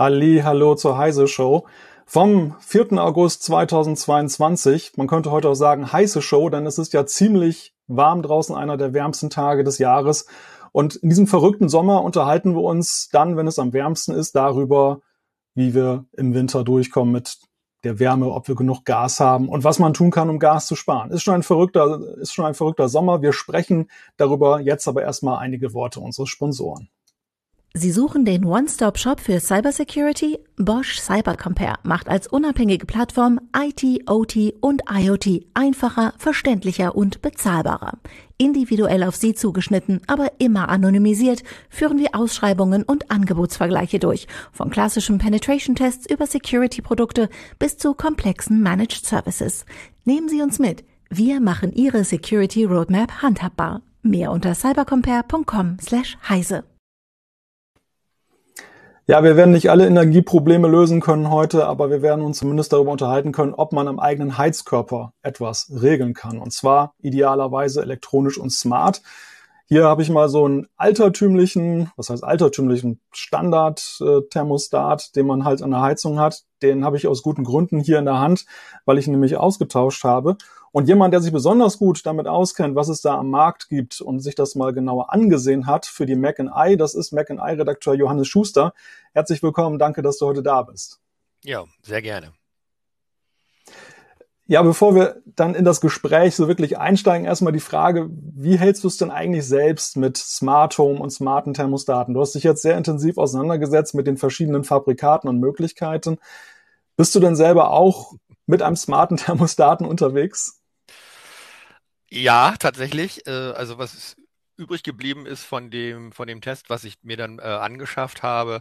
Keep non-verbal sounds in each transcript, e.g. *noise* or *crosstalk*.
Halli, hallo zur Heise Show vom 4. August 2022. Man könnte heute auch sagen heiße Show, denn es ist ja ziemlich warm draußen, einer der wärmsten Tage des Jahres. Und in diesem verrückten Sommer unterhalten wir uns dann, wenn es am wärmsten ist, darüber, wie wir im Winter durchkommen mit der Wärme, ob wir genug Gas haben und was man tun kann, um Gas zu sparen. Ist schon ein verrückter, ist schon ein verrückter Sommer. Wir sprechen darüber jetzt aber erstmal einige Worte unseres Sponsoren. Sie suchen den One-Stop-Shop für Cybersecurity? Bosch CyberCompare macht als unabhängige Plattform IT, OT und IoT einfacher, verständlicher und bezahlbarer. Individuell auf Sie zugeschnitten, aber immer anonymisiert, führen wir Ausschreibungen und Angebotsvergleiche durch. Von klassischen Penetration-Tests über Security-Produkte bis zu komplexen Managed Services. Nehmen Sie uns mit. Wir machen Ihre Security Roadmap handhabbar. Mehr unter cybercompare.com slash heise. Ja, wir werden nicht alle Energieprobleme lösen können heute, aber wir werden uns zumindest darüber unterhalten können, ob man am eigenen Heizkörper etwas regeln kann. Und zwar idealerweise elektronisch und smart. Hier habe ich mal so einen altertümlichen, was heißt altertümlichen Standard-Thermostat, äh, den man halt an der Heizung hat. Den habe ich aus guten Gründen hier in der Hand, weil ich ihn nämlich ausgetauscht habe. Und jemand, der sich besonders gut damit auskennt, was es da am Markt gibt und sich das mal genauer angesehen hat für die Mac I, das ist Mac I-Redakteur Johannes Schuster. Herzlich willkommen, danke, dass du heute da bist. Ja, sehr gerne. Ja, bevor wir dann in das Gespräch so wirklich einsteigen, erstmal die Frage, wie hältst du es denn eigentlich selbst mit Smart Home und smarten Thermostaten? Du hast dich jetzt sehr intensiv auseinandergesetzt mit den verschiedenen Fabrikaten und Möglichkeiten. Bist du denn selber auch mit einem smarten *laughs* Thermostaten unterwegs? Ja, tatsächlich. Äh, also was übrig geblieben ist von dem, von dem Test, was ich mir dann äh, angeschafft habe,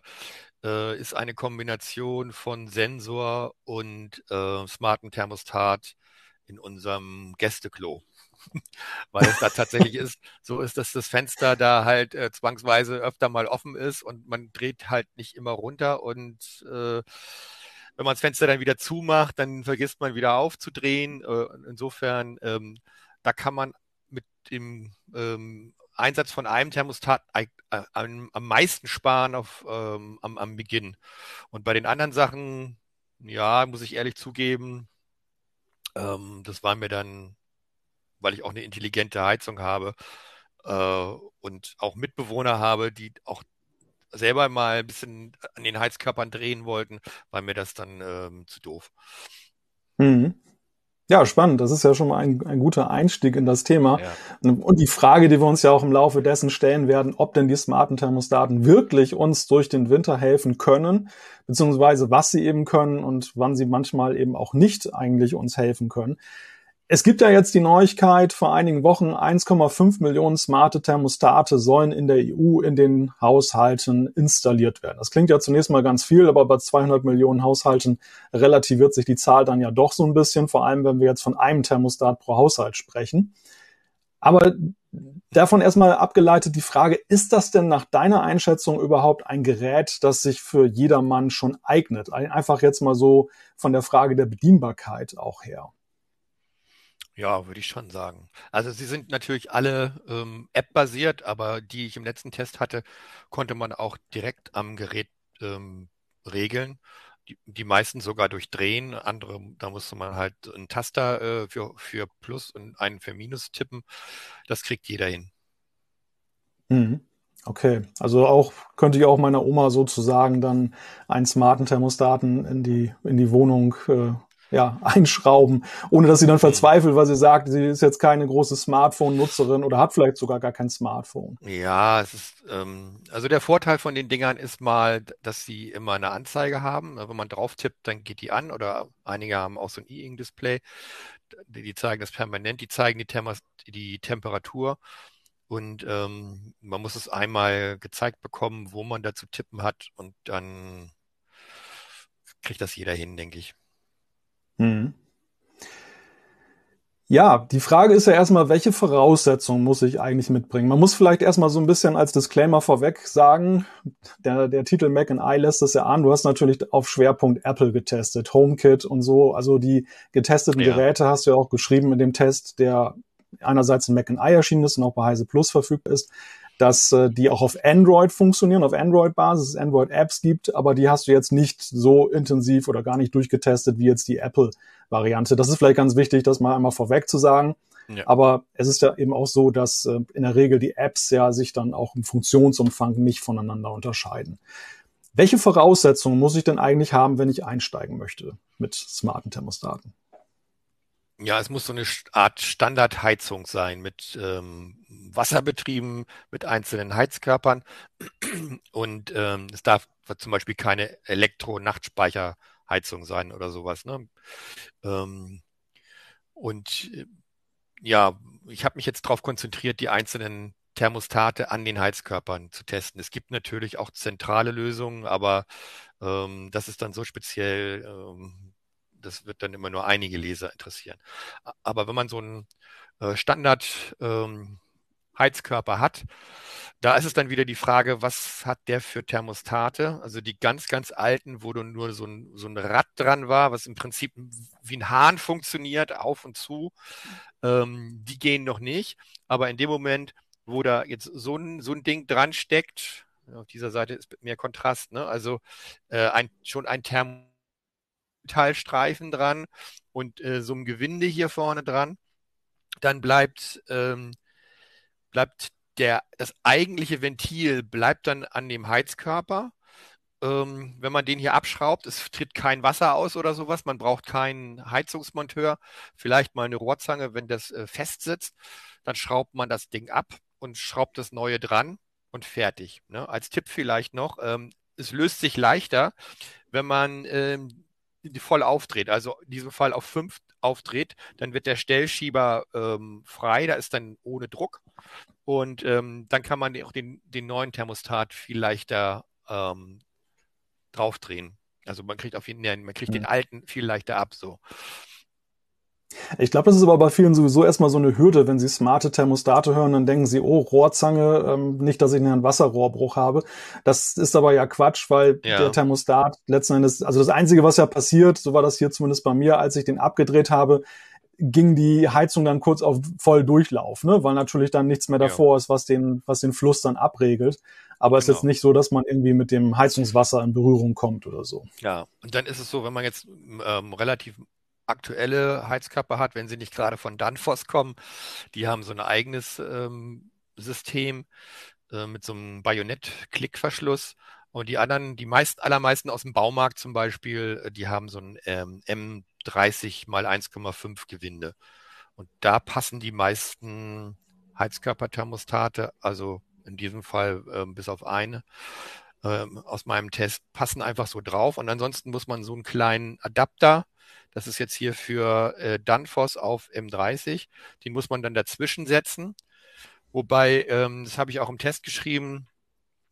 äh, ist eine Kombination von Sensor und smarten Thermostat in unserem Gästeklo. *laughs* Weil es da tatsächlich ist, so ist, dass das Fenster da halt zwangsweise öfter mal offen ist und man dreht halt nicht immer runter und wenn man das Fenster dann wieder zumacht, dann vergisst man wieder aufzudrehen. Insofern ähm, da kann man mit dem ähm, Einsatz von einem Thermostat äh, am, am, meisten sparen auf, ähm, am, am Beginn. Und bei den anderen Sachen, ja, muss ich ehrlich zugeben, ähm, das war mir dann, weil ich auch eine intelligente Heizung habe äh, und auch Mitbewohner habe, die auch selber mal ein bisschen an den Heizkörpern drehen wollten, war mir das dann ähm, zu doof. Mhm. Ja, spannend. Das ist ja schon mal ein, ein guter Einstieg in das Thema. Ja. Und die Frage, die wir uns ja auch im Laufe dessen stellen werden, ob denn die smarten Thermostaten wirklich uns durch den Winter helfen können, beziehungsweise was sie eben können und wann sie manchmal eben auch nicht eigentlich uns helfen können. Es gibt ja jetzt die Neuigkeit, vor einigen Wochen 1,5 Millionen smarte Thermostate sollen in der EU in den Haushalten installiert werden. Das klingt ja zunächst mal ganz viel, aber bei 200 Millionen Haushalten relativiert sich die Zahl dann ja doch so ein bisschen, vor allem wenn wir jetzt von einem Thermostat pro Haushalt sprechen. Aber davon erstmal abgeleitet die Frage, ist das denn nach deiner Einschätzung überhaupt ein Gerät, das sich für jedermann schon eignet? Einfach jetzt mal so von der Frage der Bedienbarkeit auch her. Ja, würde ich schon sagen. Also sie sind natürlich alle ähm, App-basiert, aber die ich im letzten Test hatte, konnte man auch direkt am Gerät ähm, regeln. Die, die meisten sogar durch Drehen, andere, da musste man halt einen Taster äh, für, für Plus und einen für Minus tippen. Das kriegt jeder hin. Mhm. Okay, also auch könnte ich auch meiner Oma sozusagen dann einen smarten Thermostaten in die in die Wohnung äh, ja, *laughs* einschrauben, ohne dass sie dann verzweifelt, weil sie sagt, sie ist jetzt keine große Smartphone-Nutzerin oder hat vielleicht sogar gar kein Smartphone. Ja, es ist, ähm, also der Vorteil von den Dingern ist mal, dass sie immer eine Anzeige haben. Wenn man drauf tippt, dann geht die an oder einige haben auch so ein E-Ink-Display. Die zeigen das permanent, die zeigen die, Thermos die Temperatur. Und ähm, man muss es einmal gezeigt bekommen, wo man da zu tippen hat und dann kriegt das jeder hin, denke ich. Mhm. Ja, die Frage ist ja erstmal, welche Voraussetzungen muss ich eigentlich mitbringen? Man muss vielleicht erstmal so ein bisschen als Disclaimer vorweg sagen, der, der Titel Mac and I lässt es ja an, du hast natürlich auf Schwerpunkt Apple getestet, HomeKit und so, also die getesteten ja. Geräte hast du ja auch geschrieben in dem Test, der einerseits in Mac and I erschienen ist und auch bei Heise Plus verfügbar ist dass äh, die auch auf Android funktionieren, auf Android-Basis, Android-Apps gibt, aber die hast du jetzt nicht so intensiv oder gar nicht durchgetestet wie jetzt die Apple-Variante. Das ist vielleicht ganz wichtig, das mal einmal vorweg zu sagen. Ja. Aber es ist ja eben auch so, dass äh, in der Regel die Apps ja sich dann auch im Funktionsumfang nicht voneinander unterscheiden. Welche Voraussetzungen muss ich denn eigentlich haben, wenn ich einsteigen möchte mit smarten Thermostaten? Ja, es muss so eine Art Standardheizung sein mit ähm, Wasserbetrieben, mit einzelnen Heizkörpern. Und ähm, es darf zum Beispiel keine Elektro-Nachtspeicherheizung sein oder sowas. Ne? Ähm, und äh, ja, ich habe mich jetzt darauf konzentriert, die einzelnen Thermostate an den Heizkörpern zu testen. Es gibt natürlich auch zentrale Lösungen, aber ähm, das ist dann so speziell, ähm, das wird dann immer nur einige Leser interessieren. Aber wenn man so einen äh, Standard ähm, Heizkörper hat, da ist es dann wieder die Frage, was hat der für Thermostate? Also die ganz, ganz alten, wo nur so ein, so ein Rad dran war, was im Prinzip wie ein Hahn funktioniert, auf und zu, ähm, die gehen noch nicht. Aber in dem Moment, wo da jetzt so ein, so ein Ding dran steckt, auf dieser Seite ist mehr Kontrast, ne? also äh, ein, schon ein Thermostat, Metallstreifen dran und äh, so ein Gewinde hier vorne dran. Dann bleibt, ähm, bleibt der, das eigentliche Ventil bleibt dann an dem Heizkörper. Ähm, wenn man den hier abschraubt, es tritt kein Wasser aus oder sowas, man braucht keinen Heizungsmonteur, vielleicht mal eine Rohrzange, wenn das äh, fest dann schraubt man das Ding ab und schraubt das neue dran und fertig. Ne? Als Tipp vielleicht noch, ähm, es löst sich leichter, wenn man ähm, voll aufdreht, also in diesem Fall auf 5 aufdreht, dann wird der Stellschieber ähm, frei, da ist dann ohne Druck und ähm, dann kann man auch den, den neuen Thermostat viel leichter ähm, draufdrehen. Also man kriegt auf jeden Fall, man kriegt mhm. den alten viel leichter ab so. Ich glaube, das ist aber bei vielen sowieso erstmal so eine Hürde, wenn sie smarte Thermostate hören, dann denken sie, oh, Rohrzange, ähm, nicht, dass ich einen Wasserrohrbruch habe. Das ist aber ja Quatsch, weil ja. der Thermostat letzten Endes, also das Einzige, was ja passiert, so war das hier zumindest bei mir, als ich den abgedreht habe, ging die Heizung dann kurz auf voll Durchlauf, ne? weil natürlich dann nichts mehr davor ja. ist, was den, was den Fluss dann abregelt. Aber es ist jetzt genau. nicht so, dass man irgendwie mit dem Heizungswasser in Berührung kommt oder so. Ja, und dann ist es so, wenn man jetzt ähm, relativ aktuelle Heizkörper hat, wenn sie nicht gerade von Danfoss kommen. Die haben so ein eigenes ähm, System äh, mit so einem Bajonett-Klickverschluss. Und die anderen, die meisten, allermeisten aus dem Baumarkt zum Beispiel, äh, die haben so ein ähm, M30 mal 1,5 Gewinde. Und da passen die meisten Heizkörperthermostate, also in diesem Fall äh, bis auf eine äh, aus meinem Test, passen einfach so drauf. Und ansonsten muss man so einen kleinen Adapter das ist jetzt hier für äh, Danfoss auf M30. Den muss man dann dazwischen setzen. Wobei, ähm, das habe ich auch im Test geschrieben,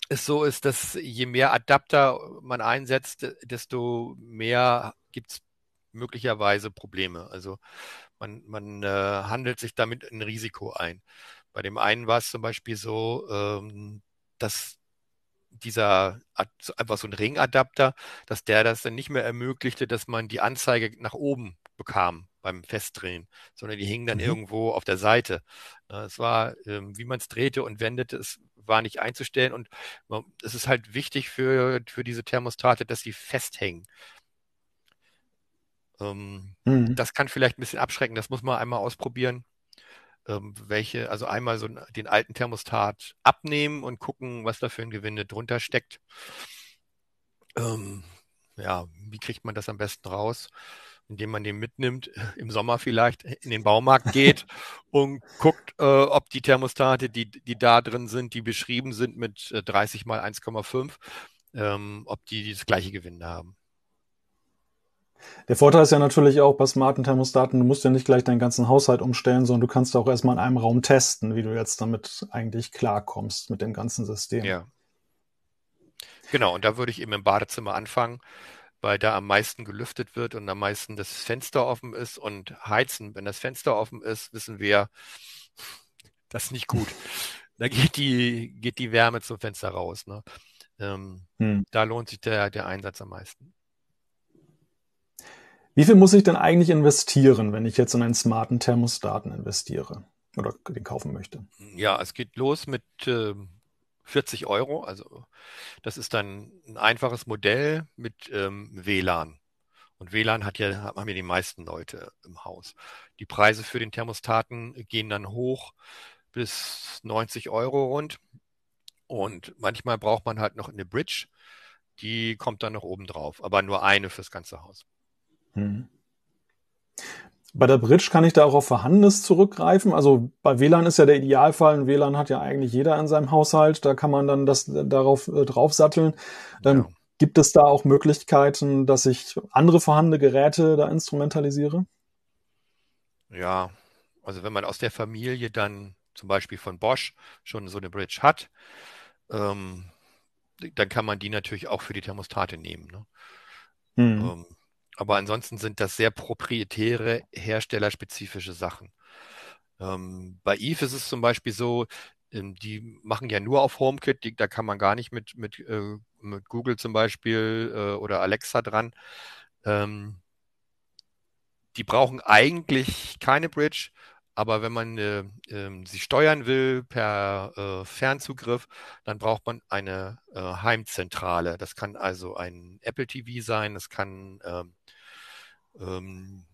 es so ist, dass je mehr Adapter man einsetzt, desto mehr gibt es möglicherweise Probleme. Also man, man äh, handelt sich damit ein Risiko ein. Bei dem einen war es zum Beispiel so, ähm, dass dieser einfach so ein Ringadapter, dass der das dann nicht mehr ermöglichte, dass man die Anzeige nach oben bekam beim Festdrehen, sondern die hingen dann mhm. irgendwo auf der Seite. Es war, ähm, wie man es drehte und wendete, es war nicht einzustellen und es ist halt wichtig für, für diese Thermostate, dass sie festhängen. Ähm, mhm. Das kann vielleicht ein bisschen abschrecken, das muss man einmal ausprobieren welche, also einmal so den alten Thermostat abnehmen und gucken, was da für ein Gewinde drunter steckt. Ähm, ja, wie kriegt man das am besten raus? Indem man den mitnimmt, *laughs* im Sommer vielleicht in den Baumarkt geht *laughs* und guckt, äh, ob die Thermostate, die, die da drin sind, die beschrieben sind mit 30 äh, mal 1,5, ähm, ob die das gleiche Gewinde haben. Der Vorteil ist ja natürlich auch bei smarten Thermostaten, du musst ja nicht gleich deinen ganzen Haushalt umstellen, sondern du kannst auch erstmal in einem Raum testen, wie du jetzt damit eigentlich klarkommst mit dem ganzen System. Ja. Genau, und da würde ich eben im Badezimmer anfangen. weil da am meisten gelüftet wird und am meisten das Fenster offen ist und heizen. Wenn das Fenster offen ist, wissen wir, das ist nicht gut. Da geht die, geht die Wärme zum Fenster raus. Ne? Ähm, hm. Da lohnt sich der, der Einsatz am meisten. Wie viel muss ich denn eigentlich investieren, wenn ich jetzt in einen smarten Thermostaten investiere oder den kaufen möchte? Ja, es geht los mit äh, 40 Euro. Also das ist dann ein einfaches Modell mit ähm, WLAN. Und WLAN hat ja, haben ja die meisten Leute im Haus. Die Preise für den Thermostaten gehen dann hoch bis 90 Euro rund. Und manchmal braucht man halt noch eine Bridge. Die kommt dann noch oben drauf, aber nur eine fürs ganze Haus. Hm. Bei der Bridge kann ich da auch auf Vorhandenes zurückgreifen. Also bei WLAN ist ja der Idealfall. Ein WLAN hat ja eigentlich jeder in seinem Haushalt. Da kann man dann das darauf äh, draufsatteln. Ähm, ja. Gibt es da auch Möglichkeiten, dass ich andere vorhandene Geräte da instrumentalisiere? Ja, also wenn man aus der Familie dann zum Beispiel von Bosch schon so eine Bridge hat, ähm, dann kann man die natürlich auch für die Thermostate nehmen. Ne? Hm. Ähm, aber ansonsten sind das sehr proprietäre, herstellerspezifische Sachen. Ähm, bei Eve ist es zum Beispiel so, ähm, die machen ja nur auf HomeKit, die, da kann man gar nicht mit, mit, äh, mit Google zum Beispiel äh, oder Alexa dran. Ähm, die brauchen eigentlich keine Bridge, aber wenn man äh, äh, sie steuern will per äh, Fernzugriff, dann braucht man eine äh, Heimzentrale. Das kann also ein Apple TV sein, das kann ähm,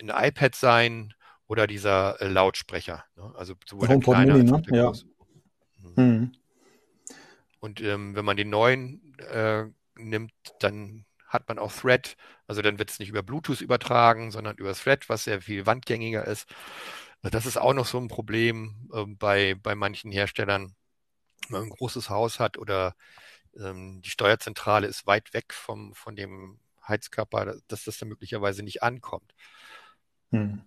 ein iPad sein oder dieser äh, Lautsprecher. Ne? Also sowohl der kleine als auch der ja. große. Mhm. Hm. Und ähm, wenn man den neuen äh, nimmt, dann hat man auch Thread. Also dann wird es nicht über Bluetooth übertragen, sondern über Thread, was sehr viel wandgängiger ist. Das ist auch noch so ein Problem äh, bei, bei manchen Herstellern. Wenn man ein großes Haus hat oder ähm, die Steuerzentrale ist weit weg vom, von dem Heizkörper, dass das dann möglicherweise nicht ankommt. Hm.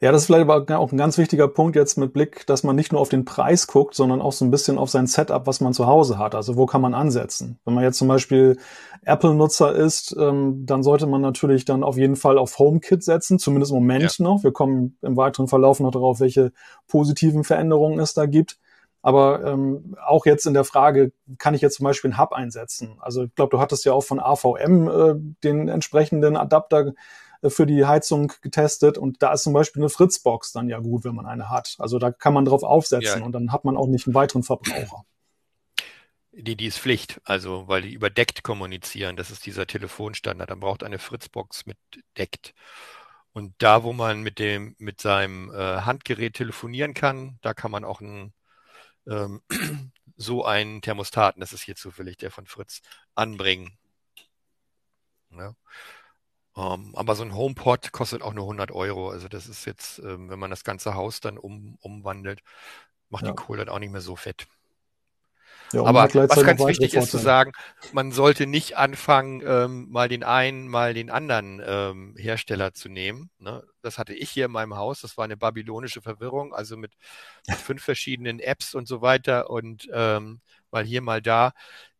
Ja, das ist vielleicht aber auch ein ganz wichtiger Punkt jetzt mit Blick, dass man nicht nur auf den Preis guckt, sondern auch so ein bisschen auf sein Setup, was man zu Hause hat. Also wo kann man ansetzen? Wenn man jetzt zum Beispiel Apple-Nutzer ist, ähm, dann sollte man natürlich dann auf jeden Fall auf HomeKit setzen, zumindest im Moment ja. noch. Wir kommen im weiteren Verlauf noch darauf, welche positiven Veränderungen es da gibt. Aber ähm, auch jetzt in der Frage, kann ich jetzt zum Beispiel einen Hub einsetzen? Also ich glaube, du hattest ja auch von AVM äh, den entsprechenden Adapter äh, für die Heizung getestet und da ist zum Beispiel eine Fritzbox dann ja gut, wenn man eine hat. Also da kann man drauf aufsetzen ja. und dann hat man auch nicht einen weiteren Verbraucher. Die, die ist Pflicht, also weil die überdeckt kommunizieren. Das ist dieser Telefonstandard. Dann braucht eine Fritzbox mit deckt. Und da, wo man mit dem, mit seinem äh, Handgerät telefonieren kann, da kann man auch ein ähm, *clears throat* so einen Thermostaten, das ist hier zufällig der von Fritz, anbringen. Ja. Um, ähm, aber so ein HomePod kostet auch nur 100 Euro. Also das ist jetzt, ähm, wenn man das ganze Haus dann um, umwandelt, macht ja. die Kohle dann auch nicht mehr so fett. Ja, Aber was ganz wichtig ist zu sagen, man sollte nicht anfangen, ähm, mal den einen, mal den anderen ähm, Hersteller zu nehmen. Ne? Das hatte ich hier in meinem Haus. Das war eine babylonische Verwirrung, also mit, mit fünf verschiedenen Apps und so weiter und ähm, mal hier, mal da.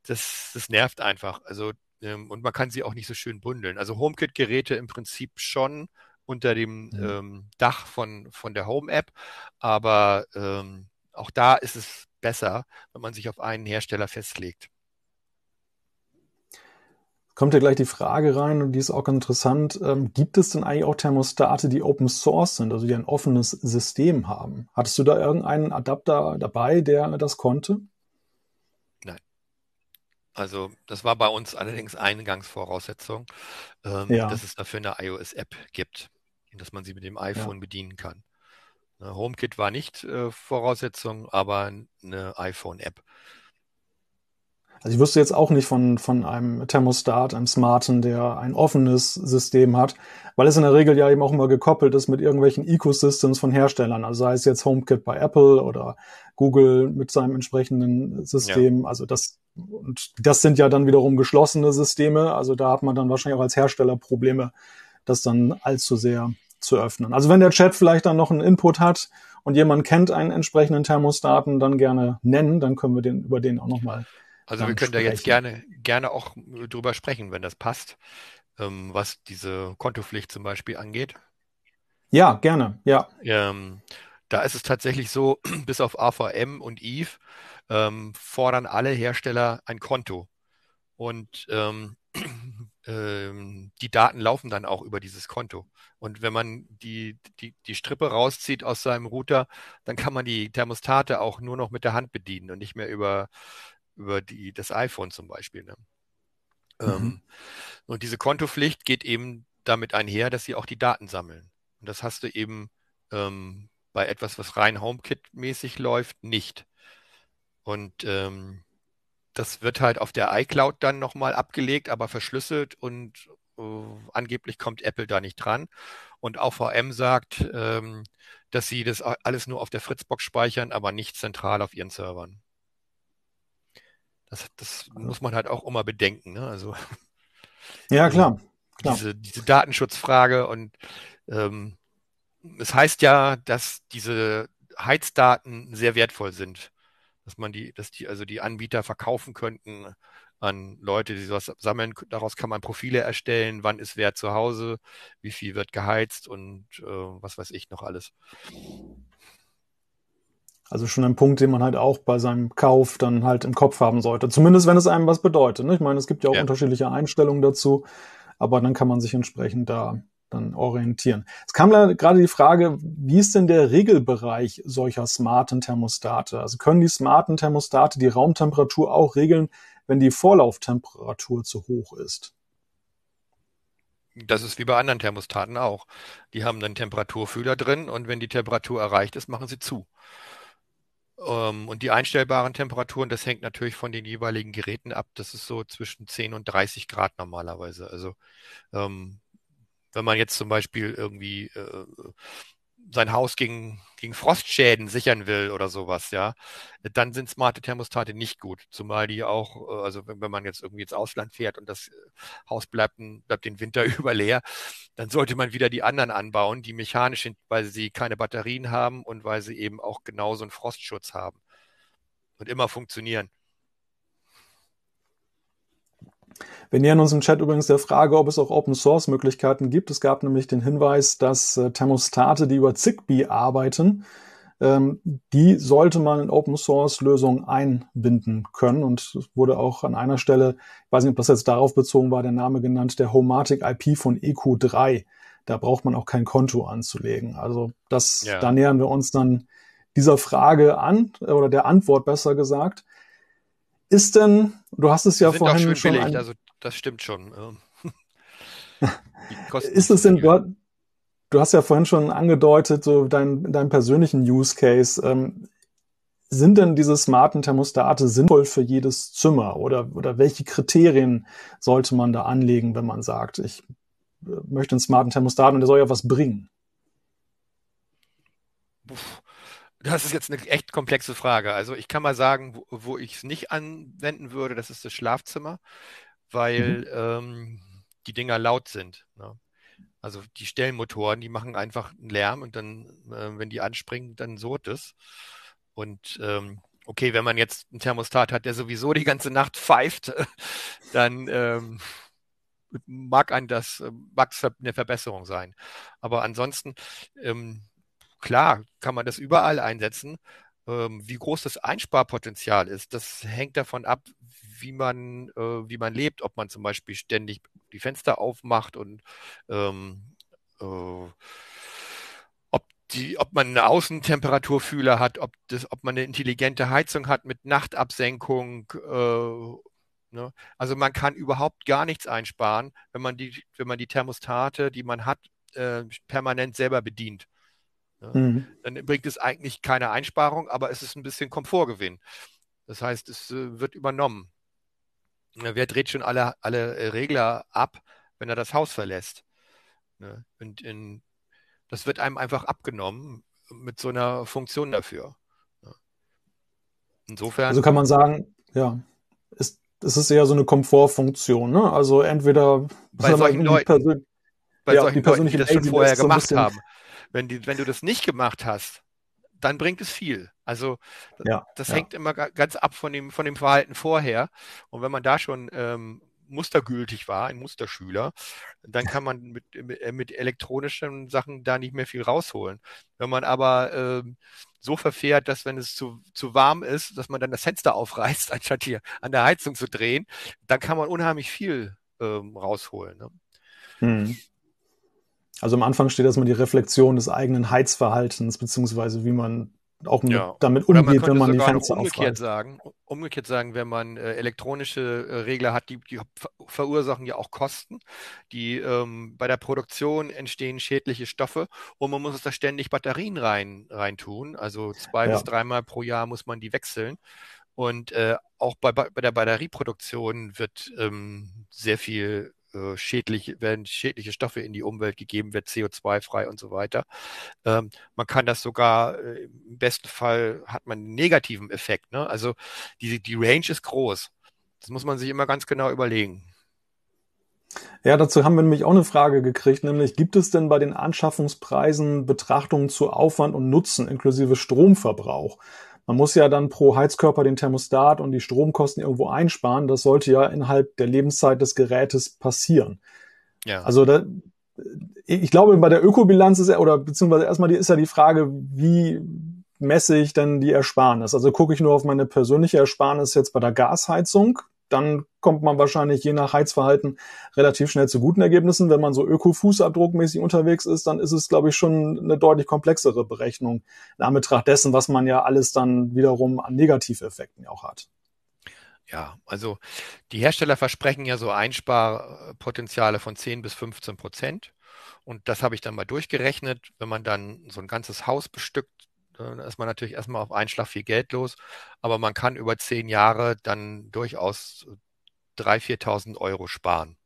Das, das nervt einfach. Also ähm, und man kann sie auch nicht so schön bundeln. Also HomeKit-Geräte im Prinzip schon unter dem mhm. ähm, Dach von, von der Home-App, aber ähm, auch da ist es besser, wenn man sich auf einen Hersteller festlegt. Kommt ja gleich die Frage rein und die ist auch interessant. Ähm, gibt es denn eigentlich auch Thermostate, die Open Source sind, also die ein offenes System haben? Hattest du da irgendeinen Adapter dabei, der das konnte? Nein. Also das war bei uns allerdings Eingangsvoraussetzung, ähm, ja. dass es dafür eine iOS-App gibt, dass man sie mit dem iPhone ja. bedienen kann. Ne, HomeKit war nicht äh, Voraussetzung, aber eine iPhone-App. Also ich wüsste jetzt auch nicht von, von einem Thermostat, einem smarten, der ein offenes System hat, weil es in der Regel ja eben auch immer gekoppelt ist mit irgendwelchen Ecosystems von Herstellern. Also sei es jetzt HomeKit bei Apple oder Google mit seinem entsprechenden System. Ja. Also das, und das sind ja dann wiederum geschlossene Systeme. Also da hat man dann wahrscheinlich auch als Hersteller Probleme, das dann allzu sehr zu öffnen. Also wenn der Chat vielleicht dann noch einen Input hat und jemand kennt einen entsprechenden Thermostaten, dann gerne nennen, dann können wir den über den auch nochmal Also wir können sprechen. da jetzt gerne, gerne auch drüber sprechen, wenn das passt, ähm, was diese Kontopflicht zum Beispiel angeht. Ja, gerne, ja. Ähm, da ist es tatsächlich so, *clears throat* bis auf AVM und Eve ähm, fordern alle Hersteller ein Konto. Und ähm, *clears throat* ähm, die Daten laufen dann auch über dieses Konto. Und wenn man die, die, die Strippe rauszieht aus seinem Router, dann kann man die Thermostate auch nur noch mit der Hand bedienen und nicht mehr über, über die, das iPhone zum Beispiel. Ne? Mhm. Ähm, und diese Kontopflicht geht eben damit einher, dass sie auch die Daten sammeln. Und das hast du eben ähm, bei etwas, was rein HomeKit-mäßig läuft, nicht. Und ähm, das wird halt auf der iCloud dann nochmal abgelegt, aber verschlüsselt und äh, angeblich kommt Apple da nicht dran. Und auch VM sagt, ähm, dass sie das alles nur auf der Fritzbox speichern, aber nicht zentral auf ihren Servern. Das, das muss man halt auch immer bedenken. Ne? Also, *laughs* ja, klar. *laughs* klar. Diese, diese Datenschutzfrage und ähm, es heißt ja, dass diese Heizdaten sehr wertvoll sind dass man die, dass die, also die Anbieter verkaufen könnten an Leute, die sowas sammeln. Daraus kann man Profile erstellen, wann ist wer zu Hause, wie viel wird geheizt und äh, was weiß ich noch alles. Also schon ein Punkt, den man halt auch bei seinem Kauf dann halt im Kopf haben sollte. Zumindest wenn es einem was bedeutet. Ne? Ich meine, es gibt ja auch ja. unterschiedliche Einstellungen dazu, aber dann kann man sich entsprechend da dann orientieren. Es kam gerade die Frage, wie ist denn der Regelbereich solcher smarten Thermostate? Also können die smarten Thermostate die Raumtemperatur auch regeln, wenn die Vorlauftemperatur zu hoch ist? Das ist wie bei anderen Thermostaten auch. Die haben einen Temperaturfühler drin und wenn die Temperatur erreicht ist, machen sie zu. Ähm, und die einstellbaren Temperaturen, das hängt natürlich von den jeweiligen Geräten ab. Das ist so zwischen 10 und 30 Grad normalerweise. Also ähm, wenn man jetzt zum Beispiel irgendwie äh, sein Haus gegen, gegen Frostschäden sichern will oder sowas, ja, dann sind smarte Thermostate nicht gut. Zumal die auch, äh, also wenn, wenn man jetzt irgendwie ins Ausland fährt und das Haus bleibt, bleibt den Winter *laughs* über leer, dann sollte man wieder die anderen anbauen, die mechanisch sind, weil sie keine Batterien haben und weil sie eben auch genauso einen Frostschutz haben und immer funktionieren. Wir nähern uns im Chat übrigens der Frage, ob es auch Open Source Möglichkeiten gibt. Es gab nämlich den Hinweis, dass äh, Thermostate, die über Zigbee arbeiten, ähm, die sollte man in Open Source Lösungen einbinden können. Und es wurde auch an einer Stelle, ich weiß nicht, ob das jetzt darauf bezogen war, der Name genannt, der Homatic IP von EQ3. Da braucht man auch kein Konto anzulegen. Also das, ja. da nähern wir uns dann dieser Frage an, oder der Antwort besser gesagt. Ist denn, du hast es ja sind vorhin schön schon. Billig, also das stimmt schon. *laughs* ist es denn, du, du, hast ja vorhin schon angedeutet, so dein, deinen persönlichen Use Case. Ähm, sind denn diese smarten Thermostate sinnvoll für jedes Zimmer oder, oder welche Kriterien sollte man da anlegen, wenn man sagt, ich äh, möchte einen smarten Thermostat und der soll ja was bringen? Puh. Das ist jetzt eine echt komplexe Frage. Also ich kann mal sagen, wo, wo ich es nicht anwenden würde, das ist das Schlafzimmer, weil mhm. ähm, die Dinger laut sind. Ne? Also die Stellmotoren, die machen einfach einen Lärm und dann, äh, wenn die anspringen, dann surrt es. Und ähm, okay, wenn man jetzt einen Thermostat hat, der sowieso die ganze Nacht pfeift, *laughs* dann ähm, mag ein das, mag es eine Verbesserung sein. Aber ansonsten ähm, klar kann man das überall einsetzen. Ähm, wie groß das Einsparpotenzial ist, das hängt davon ab, wie man, äh, wie man lebt, ob man zum Beispiel ständig die Fenster aufmacht und ähm, äh, ob, die, ob man einen Außentemperaturfühler hat, ob, das, ob man eine intelligente Heizung hat mit Nachtabsenkung. Äh, ne? Also man kann überhaupt gar nichts einsparen, wenn man die, wenn man die Thermostate, die man hat, äh, permanent selber bedient. Mhm. Dann bringt es eigentlich keine Einsparung, aber es ist ein bisschen Komfortgewinn. Das heißt, es äh, wird übernommen. Wer dreht schon alle, alle äh, Regler ab, wenn er das Haus verlässt? Ne? Und in, das wird einem einfach abgenommen mit so einer Funktion dafür. Insofern. Also kann man sagen, ja, ist, es ist eher so eine Komfortfunktion. Ne? Also entweder bei solchen Leuten, bei ja, solchen die, Leuten, die das schon vorher gemacht haben. Wenn, die, wenn du das nicht gemacht hast, dann bringt es viel. Also ja, das ja. hängt immer ganz ab von dem, von dem Verhalten vorher. Und wenn man da schon ähm, mustergültig war, ein Musterschüler, dann kann man mit, mit, äh, mit, elektronischen Sachen da nicht mehr viel rausholen. Wenn man aber ähm, so verfährt, dass wenn es zu, zu warm ist, dass man dann das Fenster aufreißt, *laughs* anstatt hier an der Heizung zu drehen, dann kann man unheimlich viel ähm, rausholen. Ne? Hm. Also am Anfang steht erstmal die Reflexion des eigenen Heizverhaltens, beziehungsweise wie man auch mit, ja. damit umgeht, man wenn man die Fenster umgekehrt sagen, umgekehrt sagen, wenn man äh, elektronische äh, Regler hat, die, die, verursachen ja auch Kosten, die ähm, bei der Produktion entstehen schädliche Stoffe und man muss da ständig Batterien rein rein tun, also zwei ja. bis dreimal pro Jahr muss man die wechseln und äh, auch bei, bei der Batterieproduktion wird ähm, sehr viel äh, schädlich, werden schädliche Stoffe in die Umwelt gegeben, wird CO2-frei und so weiter. Ähm, man kann das sogar, äh, im besten Fall hat man einen negativen Effekt. Ne? Also die, die Range ist groß. Das muss man sich immer ganz genau überlegen. Ja, dazu haben wir nämlich auch eine Frage gekriegt, nämlich gibt es denn bei den Anschaffungspreisen Betrachtungen zu Aufwand und Nutzen inklusive Stromverbrauch? Man muss ja dann pro Heizkörper den Thermostat und die Stromkosten irgendwo einsparen. Das sollte ja innerhalb der Lebenszeit des Gerätes passieren. Ja. Also da, ich glaube, bei der Ökobilanz ist ja, oder beziehungsweise erstmal die, ist ja die Frage, wie messe ich denn die Ersparnis? Also gucke ich nur auf meine persönliche Ersparnis jetzt bei der Gasheizung, dann kommt man wahrscheinlich je nach Heizverhalten relativ schnell zu guten Ergebnissen. Wenn man so öko-fußabdruckmäßig unterwegs ist, dann ist es, glaube ich, schon eine deutlich komplexere Berechnung in Anbetracht dessen, was man ja alles dann wiederum an Negativeffekten auch hat. Ja, also die Hersteller versprechen ja so Einsparpotenziale von 10 bis 15 Prozent. Und das habe ich dann mal durchgerechnet. Wenn man dann so ein ganzes Haus bestückt, da ist man natürlich erstmal auf einen Schlag viel Geld los, aber man kann über zehn Jahre dann durchaus 3.000, 4.000 Euro sparen.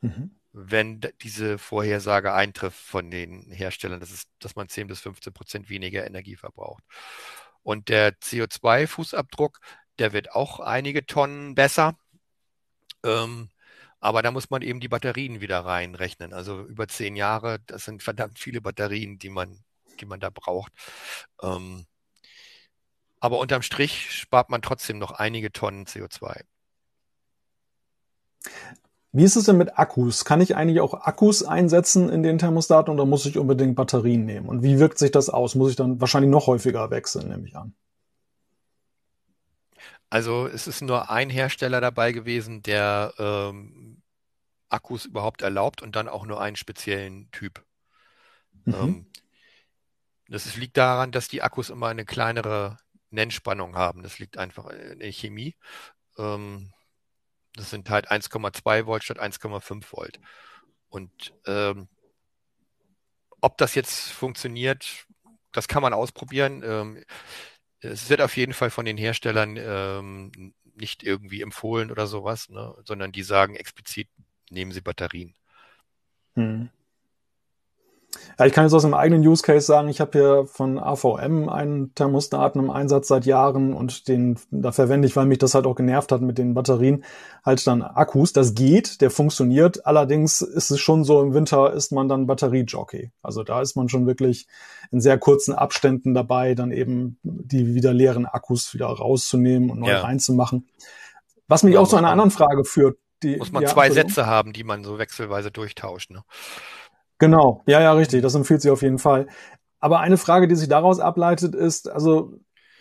Mhm. Wenn diese Vorhersage eintrifft von den Herstellern, das ist, dass man 10 bis 15 Prozent weniger Energie verbraucht. Und der CO2-Fußabdruck, der wird auch einige Tonnen besser. Ähm, aber da muss man eben die Batterien wieder reinrechnen. Also über zehn Jahre, das sind verdammt viele Batterien, die man die man da braucht. Ähm, aber unterm Strich spart man trotzdem noch einige Tonnen CO2. Wie ist es denn mit Akkus? Kann ich eigentlich auch Akkus einsetzen in den Thermostaten oder muss ich unbedingt Batterien nehmen? Und wie wirkt sich das aus? Muss ich dann wahrscheinlich noch häufiger wechseln, nehme ich an. Also es ist nur ein Hersteller dabei gewesen, der ähm, Akkus überhaupt erlaubt und dann auch nur einen speziellen Typ. Mhm. Ähm, das liegt daran, dass die Akkus immer eine kleinere Nennspannung haben. Das liegt einfach in der Chemie. Ähm, das sind halt 1,2 Volt statt 1,5 Volt. Und ähm, ob das jetzt funktioniert, das kann man ausprobieren. Ähm, es wird auf jeden Fall von den Herstellern ähm, nicht irgendwie empfohlen oder sowas, ne? sondern die sagen explizit, nehmen Sie Batterien. Hm. Ja, ich kann jetzt aus einem eigenen Use Case sagen, ich habe hier von AVM einen Thermostaten im Einsatz seit Jahren und den, da verwende ich, weil mich das halt auch genervt hat mit den Batterien, halt dann Akkus. Das geht, der funktioniert. Allerdings ist es schon so, im Winter ist man dann Batteriejockey. Also da ist man schon wirklich in sehr kurzen Abständen dabei, dann eben die wieder leeren Akkus wieder rauszunehmen und neu ja. reinzumachen. Was mich ja, auch zu einer anderen Frage führt. Die, muss man ja, zwei Sätze haben, die man so wechselweise durchtauscht. Ne? Genau, ja, ja, richtig. Das empfiehlt sich auf jeden Fall. Aber eine Frage, die sich daraus ableitet, ist, also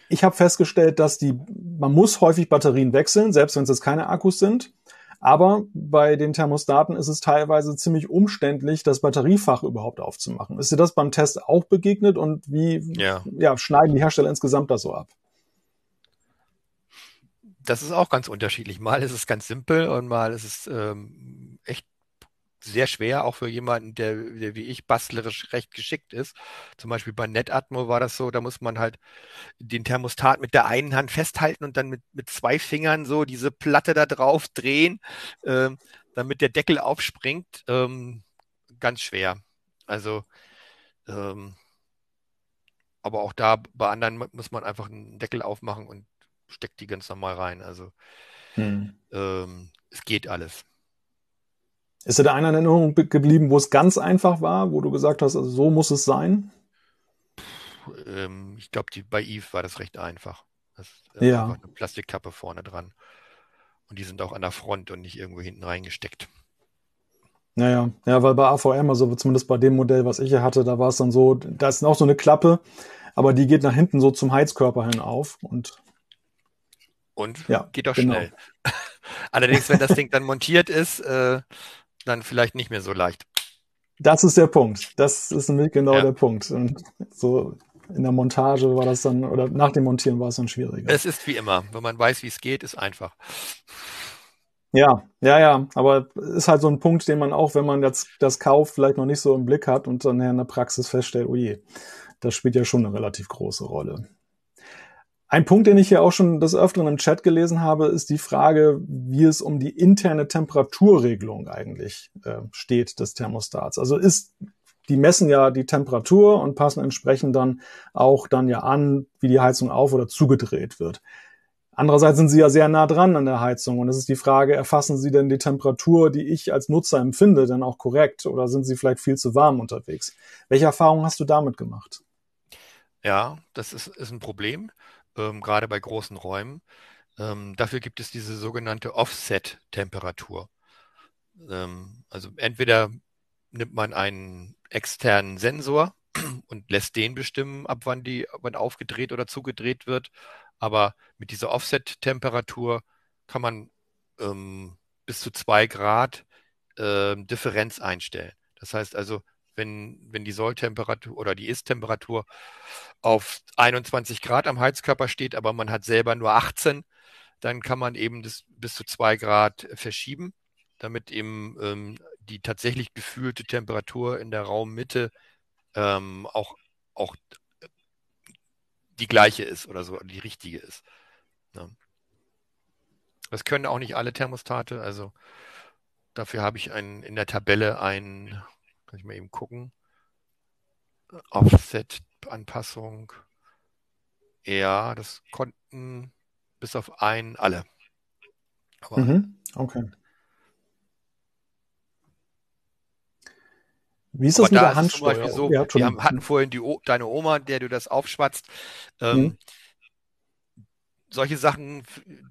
ich habe festgestellt, dass die, man muss häufig Batterien wechseln, selbst wenn es jetzt keine Akkus sind. Aber bei den Thermostaten ist es teilweise ziemlich umständlich, das Batteriefach überhaupt aufzumachen. Ist dir das beim Test auch begegnet und wie ja. ja schneiden die Hersteller insgesamt das so ab? Das ist auch ganz unterschiedlich. Mal ist es ganz simpel und mal ist es ähm, echt sehr schwer, auch für jemanden, der, der wie ich bastlerisch recht geschickt ist. Zum Beispiel bei NetAtmo war das so, da muss man halt den Thermostat mit der einen Hand festhalten und dann mit, mit zwei Fingern so diese Platte da drauf drehen, ähm, damit der Deckel aufspringt. Ähm, ganz schwer. Also, ähm, aber auch da bei anderen muss man einfach einen Deckel aufmachen und steckt die ganz normal rein. Also, hm. ähm, es geht alles. Ist dir da einer in Erinnerung geblieben, wo es ganz einfach war, wo du gesagt hast, also so muss es sein? ähm, ich glaube, bei Eve war das recht einfach. Das ist äh, ja. einfach eine Plastikkappe vorne dran. Und die sind auch an der Front und nicht irgendwo hinten reingesteckt. Naja, ja, weil bei AVM, also zumindest bei dem Modell, was ich hier hatte, da war es dann so, da ist auch so eine Klappe, aber die geht nach hinten so zum Heizkörper hin auf und und ja, geht doch genau. schnell. *laughs* Allerdings, wenn das Ding dann montiert ist, äh, dann vielleicht nicht mehr so leicht. Das ist der Punkt. Das ist nämlich genau ja. der Punkt. Und so in der Montage war das dann, oder nach dem Montieren war es dann schwieriger. Es ist wie immer. Wenn man weiß, wie es geht, ist einfach. Ja, ja, ja, aber ist halt so ein Punkt, den man auch, wenn man jetzt das kauft, vielleicht noch nicht so im Blick hat und dann in der Praxis feststellt, oh je, das spielt ja schon eine relativ große Rolle. Ein Punkt, den ich hier auch schon des Öfteren im Chat gelesen habe, ist die Frage, wie es um die interne Temperaturregelung eigentlich äh, steht des Thermostats. Also ist, die messen ja die Temperatur und passen entsprechend dann auch dann ja an, wie die Heizung auf oder zugedreht wird. Andererseits sind sie ja sehr nah dran an der Heizung und es ist die Frage, erfassen sie denn die Temperatur, die ich als Nutzer empfinde, denn auch korrekt oder sind sie vielleicht viel zu warm unterwegs? Welche Erfahrungen hast du damit gemacht? Ja, das ist, ist ein Problem ähm, gerade bei großen Räumen. Ähm, dafür gibt es diese sogenannte Offset-Temperatur. Ähm, also entweder nimmt man einen externen Sensor und lässt den bestimmen, ab wann die, wann aufgedreht oder zugedreht wird. Aber mit dieser Offset-Temperatur kann man ähm, bis zu zwei Grad äh, Differenz einstellen. Das heißt also, wenn, wenn die Solltemperatur oder die Ist-Temperatur auf 21 Grad am Heizkörper steht, aber man hat selber nur 18, dann kann man eben das bis zu zwei Grad verschieben, damit eben ähm, die tatsächlich gefühlte Temperatur in der Raummitte ähm, auch, auch die gleiche ist oder so, die richtige ist. Ja. Das können auch nicht alle Thermostate, also dafür habe ich ein, in der Tabelle ein kann ich mal eben gucken. Offset-Anpassung. Ja, das konnten bis auf einen alle. Aber mhm, okay. Wie ist das mit da der Handsteuerung? So, ja, wir haben, hatten vorhin die, deine Oma, der du das aufschwatzt. Ähm, mhm. Solche Sachen,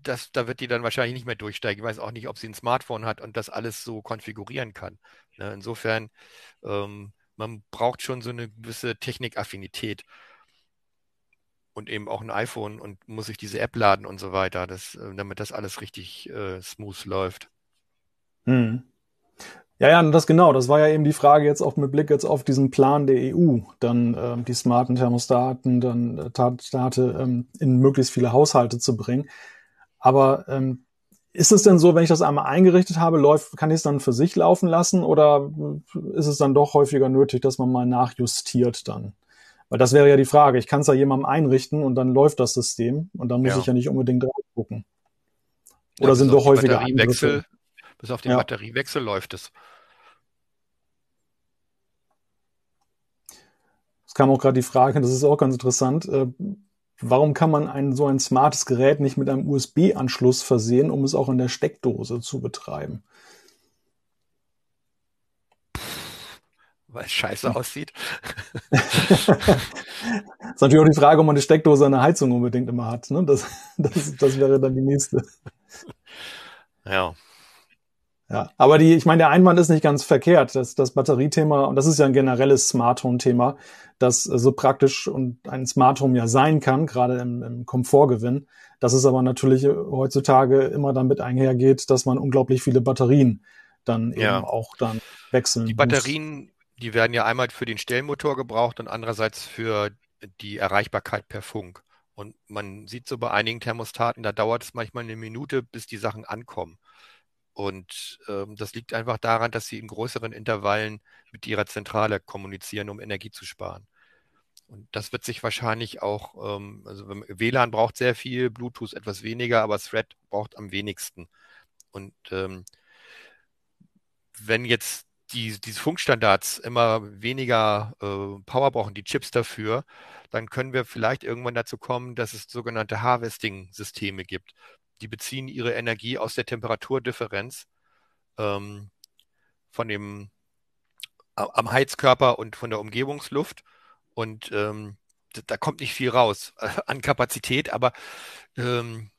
das, da wird die dann wahrscheinlich nicht mehr durchsteigen. Ich weiß auch nicht, ob sie ein Smartphone hat und das alles so konfigurieren kann. Ne? Insofern, ähm, man braucht schon so eine gewisse Technikaffinität und eben auch ein iPhone und muss sich diese App laden und so weiter, das, äh, damit das alles richtig äh, smooth läuft. Hm. Ja, ja, das genau. Das war ja eben die Frage jetzt auch mit Blick jetzt auf diesen Plan der EU, dann ähm, die smarten Thermostaten, dann äh, Thermostate ähm, in möglichst viele Haushalte zu bringen. Aber ähm, ist es denn so, wenn ich das einmal eingerichtet habe, läuft, kann ich es dann für sich laufen lassen oder ist es dann doch häufiger nötig, dass man mal nachjustiert dann? Weil das wäre ja die Frage. Ich kann es ja jemandem einrichten und dann läuft das System und dann muss ja. ich ja nicht unbedingt drauf gucken. Oder ja, sind doch häufiger Batteriewechsel, Bis auf den ja. Batteriewechsel läuft es. Es kam auch gerade die Frage, das ist auch ganz interessant. Äh, Warum kann man ein so ein smartes Gerät nicht mit einem USB-Anschluss versehen, um es auch in der Steckdose zu betreiben? Weil es scheiße aussieht. *laughs* ist natürlich auch die Frage, ob man die Steckdose an der Heizung unbedingt immer hat. Ne? Das, das, das wäre dann die nächste. Ja. Ja, aber die, ich meine, der Einwand ist nicht ganz verkehrt. Das, das Batteriethema, und das ist ja ein generelles Smart Home-Thema, das so praktisch und ein Smart Home ja sein kann, gerade im, im Komfortgewinn, dass es aber natürlich heutzutage immer damit einhergeht, dass man unglaublich viele Batterien dann eben ja. auch dann wechseln Die Batterien, muss. die werden ja einmal für den Stellmotor gebraucht und andererseits für die Erreichbarkeit per Funk. Und man sieht so bei einigen Thermostaten, da dauert es manchmal eine Minute, bis die Sachen ankommen. Und ähm, das liegt einfach daran, dass sie in größeren Intervallen mit ihrer Zentrale kommunizieren, um Energie zu sparen. Und das wird sich wahrscheinlich auch, ähm, also WLAN braucht sehr viel, Bluetooth etwas weniger, aber Thread braucht am wenigsten. Und ähm, wenn jetzt die, diese Funkstandards immer weniger äh, Power brauchen, die Chips dafür, dann können wir vielleicht irgendwann dazu kommen, dass es sogenannte Harvesting-Systeme gibt die beziehen ihre Energie aus der Temperaturdifferenz ähm, von dem am Heizkörper und von der Umgebungsluft. Und ähm, da kommt nicht viel raus *laughs* an Kapazität, aber ähm,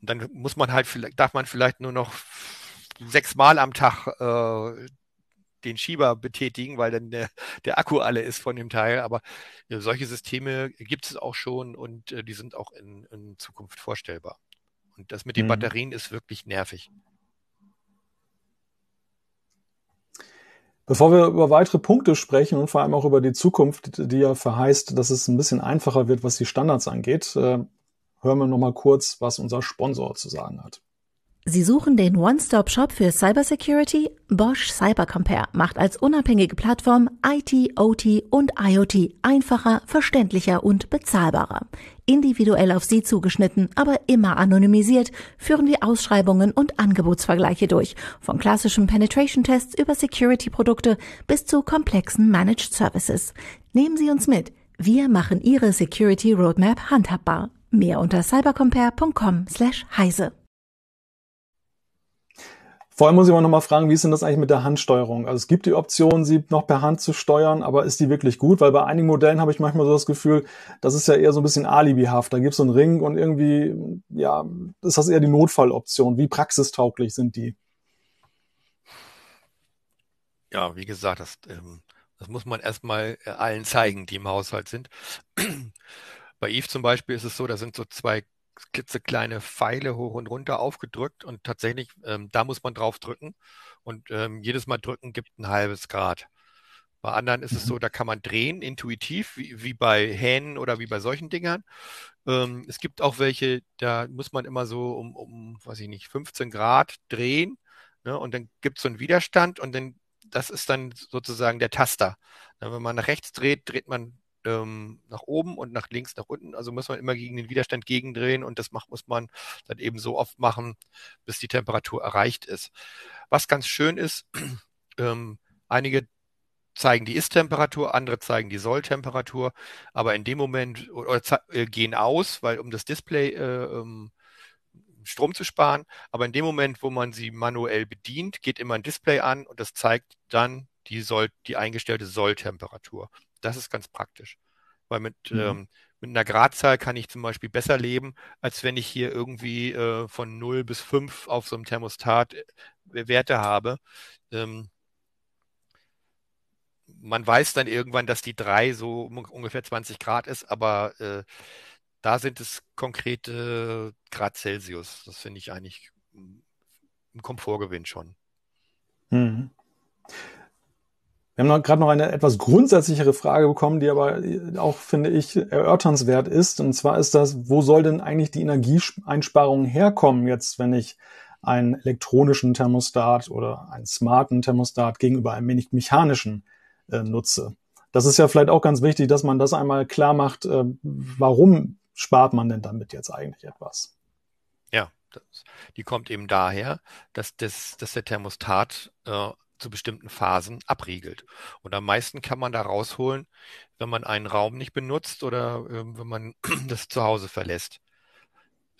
dann muss man halt, darf man vielleicht nur noch sechsmal am Tag äh, den Schieber betätigen, weil dann der, der Akku alle ist von dem Teil. Aber äh, solche Systeme gibt es auch schon und äh, die sind auch in, in, Zukunft vorstellbar. Und das mit den mhm. Batterien ist wirklich nervig. Bevor wir über weitere Punkte sprechen und vor allem auch über die Zukunft, die ja verheißt, dass es ein bisschen einfacher wird, was die Standards angeht, äh, hören wir nochmal kurz, was unser Sponsor zu sagen hat. Sie suchen den One-Stop-Shop für Cybersecurity? Bosch Cybercompare macht als unabhängige Plattform IT, OT und IoT einfacher, verständlicher und bezahlbarer. Individuell auf Sie zugeschnitten, aber immer anonymisiert, führen wir Ausschreibungen und Angebotsvergleiche durch. Von klassischen Penetration-Tests über Security-Produkte bis zu komplexen Managed Services. Nehmen Sie uns mit. Wir machen Ihre Security Roadmap handhabbar. Mehr unter cybercompare.com slash heise. Vor allem muss ich aber nochmal fragen, wie ist denn das eigentlich mit der Handsteuerung? Also es gibt die Option, sie noch per Hand zu steuern, aber ist die wirklich gut? Weil bei einigen Modellen habe ich manchmal so das Gefühl, das ist ja eher so ein bisschen alibihaft. Da gibt es so einen Ring und irgendwie, ja, ist das eher die Notfalloption. Wie praxistauglich sind die? Ja, wie gesagt, das, ähm, das muss man erstmal äh, allen zeigen, die im Haushalt sind. *clears throat* Bei Eve zum Beispiel ist es so, da sind so zwei klitzekleine Pfeile hoch und runter aufgedrückt und tatsächlich, ähm, da muss man drauf drücken und ähm, jedes Mal drücken gibt ein halbes Grad. Bei anderen ist mhm. es so, da kann man drehen, intuitiv, wie, wie bei Hähnen oder wie bei solchen Dingern. Ähm, es gibt auch welche, da muss man immer so um, um weiß ich nicht, 15 Grad drehen ne, und dann gibt es so einen Widerstand und dann, das ist dann sozusagen der Taster. Ne, wenn man nach rechts dreht, dreht man ähm, nach oben und nach links, nach unten. Also muss man immer gegen den Widerstand gegendrehen und das macht, muss man dann eben so oft machen, bis die Temperatur erreicht ist. Was ganz schön ist, *clears throat* ähm, einige zeigen die Ist-Temperatur, andere zeigen die Soll-Temperatur, aber in dem Moment oder, äh, gehen aus, weil um das Display äh, ähm, Strom zu sparen, aber in dem Moment, wo man sie manuell bedient, geht immer ein Display an und das zeigt dann die, Soll, die eingestellte Solltemperatur. Das ist ganz praktisch. Weil mit, mhm. ähm, mit einer Gradzahl kann ich zum Beispiel besser leben, als wenn ich hier irgendwie äh, von 0 bis 5 auf so einem Thermostat äh, Werte habe. Ähm, man weiß dann irgendwann, dass die 3 so ungefähr 20 Grad ist, aber äh, da sind es konkrete Grad Celsius. Das finde ich eigentlich ein Komfortgewinn schon. Mhm. Wir haben gerade noch eine etwas grundsätzlichere Frage bekommen, die aber auch, finde ich, erörternswert ist. Und zwar ist das, wo soll denn eigentlich die Energieeinsparung herkommen jetzt, wenn ich einen elektronischen Thermostat oder einen smarten Thermostat gegenüber einem wenig mechanischen äh, nutze? Das ist ja vielleicht auch ganz wichtig, dass man das einmal klar macht, äh, warum spart man denn damit jetzt eigentlich etwas? Ja, das, die kommt eben daher, dass, das, dass der Thermostat äh, zu bestimmten Phasen abriegelt. Und am meisten kann man da rausholen, wenn man einen Raum nicht benutzt oder äh, wenn man *clears throat* das Zuhause verlässt.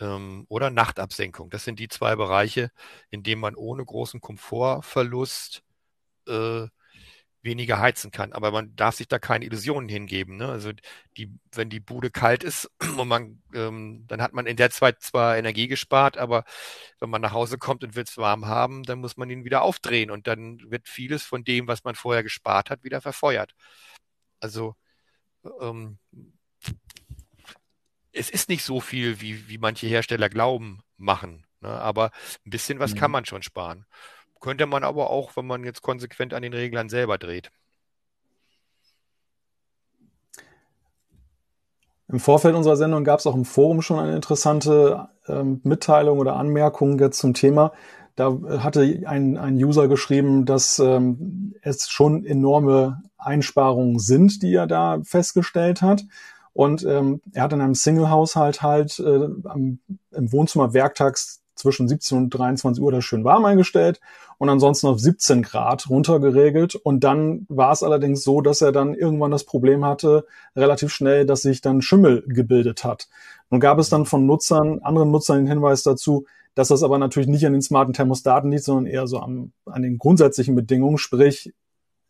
Ähm, oder Nachtabsenkung. Das sind die zwei Bereiche, in denen man ohne großen Komfortverlust äh, weniger heizen kann. Aber man darf sich da keine Illusionen hingeben. Ne? Also die, wenn die Bude kalt ist *clears throat* und man, ähm, dann hat man in der Zeit zwar Energie gespart, aber wenn man nach Hause kommt und will es warm haben, dann muss man ihn wieder aufdrehen und dann wird vieles von dem, was man vorher gespart hat, wieder verfeuert. Also ähm, es ist nicht so viel, wie, wie manche Hersteller glauben, machen. Ne? Aber ein bisschen was mhm. kann man schon sparen. Könnte man aber auch, wenn man jetzt konsequent an den Reglern selber dreht. Im Vorfeld unserer Sendung gab es auch im Forum schon eine interessante ähm, Mitteilung oder Anmerkung jetzt zum Thema. Da hatte ein, ein User geschrieben, dass ähm, es schon enorme Einsparungen sind, die er da festgestellt hat. Und ähm, er hat in einem Single-Haushalt halt äh, am, im Wohnzimmer werktags zwischen 17 und 23 Uhr das schön warm eingestellt und ansonsten auf 17 Grad runtergeregelt. Und dann war es allerdings so, dass er dann irgendwann das Problem hatte, relativ schnell, dass sich dann Schimmel gebildet hat. Nun gab es dann von Nutzern, anderen Nutzern den Hinweis dazu, dass das aber natürlich nicht an den smarten Thermostaten liegt, sondern eher so am, an den grundsätzlichen Bedingungen, sprich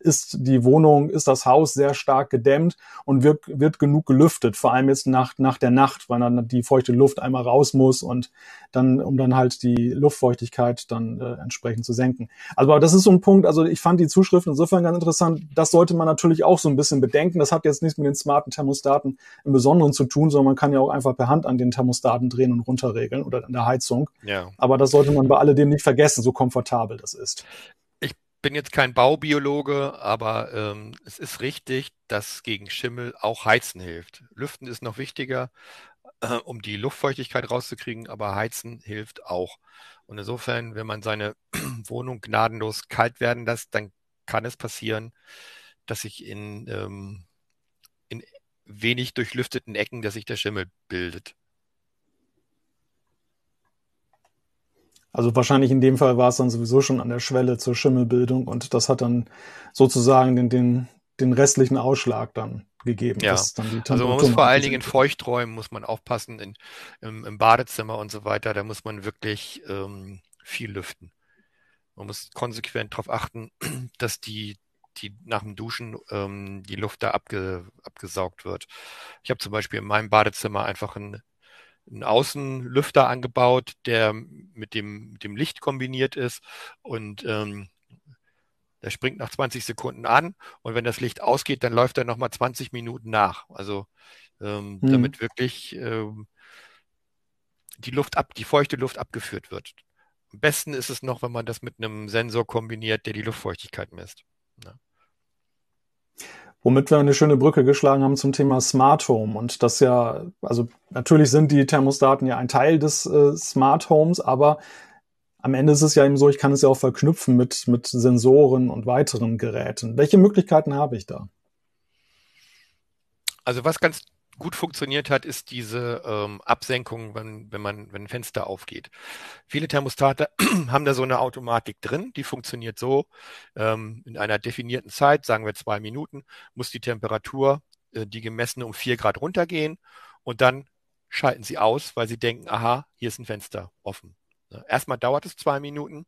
ist die Wohnung, ist das Haus sehr stark gedämmt und wird, wird genug gelüftet, vor allem jetzt nach, nach der Nacht, weil dann die feuchte Luft einmal raus muss und dann, um dann halt die Luftfeuchtigkeit dann äh, entsprechend zu senken. Also aber das ist so ein Punkt, also ich fand die Zuschrift insofern ganz interessant, das sollte man natürlich auch so ein bisschen bedenken. Das hat jetzt nichts mit den smarten Thermostaten im Besonderen zu tun, sondern man kann ja auch einfach per Hand an den Thermostaten drehen und runterregeln oder an der Heizung. Ja. Aber das sollte man bei alledem nicht vergessen, so komfortabel das ist bin jetzt kein Baubiologe, aber ähm, es ist richtig, dass gegen Schimmel auch Heizen hilft. Lüften ist noch wichtiger, äh, um die Luftfeuchtigkeit rauszukriegen, aber Heizen hilft auch. Und insofern, wenn man seine *clears throat* Wohnung gnadenlos kalt werden lässt, dann kann es passieren, dass sich in, ähm, in wenig durchlüfteten Ecken, dass sich der Schimmel bildet. Also wahrscheinlich in dem Fall war es dann sowieso schon an der Schwelle zur Schimmelbildung und das hat dann sozusagen den, den, den restlichen Ausschlag dann gegeben. Ja. also man muss vor allen Dingen in Feuchträumen muss man aufpassen, in, im, im, Badezimmer und so weiter, da muss man wirklich ähm, viel lüften. Man muss konsequent darauf achten, *clears throat* dass die, die nach dem Duschen ähm, die Luft da abge, abgesaugt wird. Ich habe zum Beispiel in meinem Badezimmer einfach ein einen Außenlüfter angebaut, der mit dem, dem Licht kombiniert ist und ähm, der springt nach 20 Sekunden an und wenn das Licht ausgeht, dann läuft er nochmal 20 Minuten nach. Also ähm, hm. damit wirklich ähm, die Luft ab, die feuchte Luft abgeführt wird. Am besten ist es noch, wenn man das mit einem Sensor kombiniert, der die Luftfeuchtigkeit misst. Ja womit wir eine schöne Brücke geschlagen haben zum Thema Smart Home. Und das ja, also natürlich sind die Thermostaten ja ein Teil des äh, Smart Homes, aber am Ende ist es ja eben so, ich kann es ja auch verknüpfen mit, mit Sensoren und weiteren Geräten. Welche Möglichkeiten habe ich da? Also was ganz gut funktioniert hat, ist diese ähm, Absenkung, wenn, wenn man, wenn ein Fenster aufgeht. Viele Thermostate *clears throat* haben da so eine Automatik drin, die funktioniert so, ähm, in einer definierten Zeit, sagen wir zwei Minuten, muss die Temperatur, äh, die gemessene um vier Grad runtergehen und dann schalten sie aus, weil sie denken, aha, hier ist ein Fenster offen. Erstmal dauert es zwei Minuten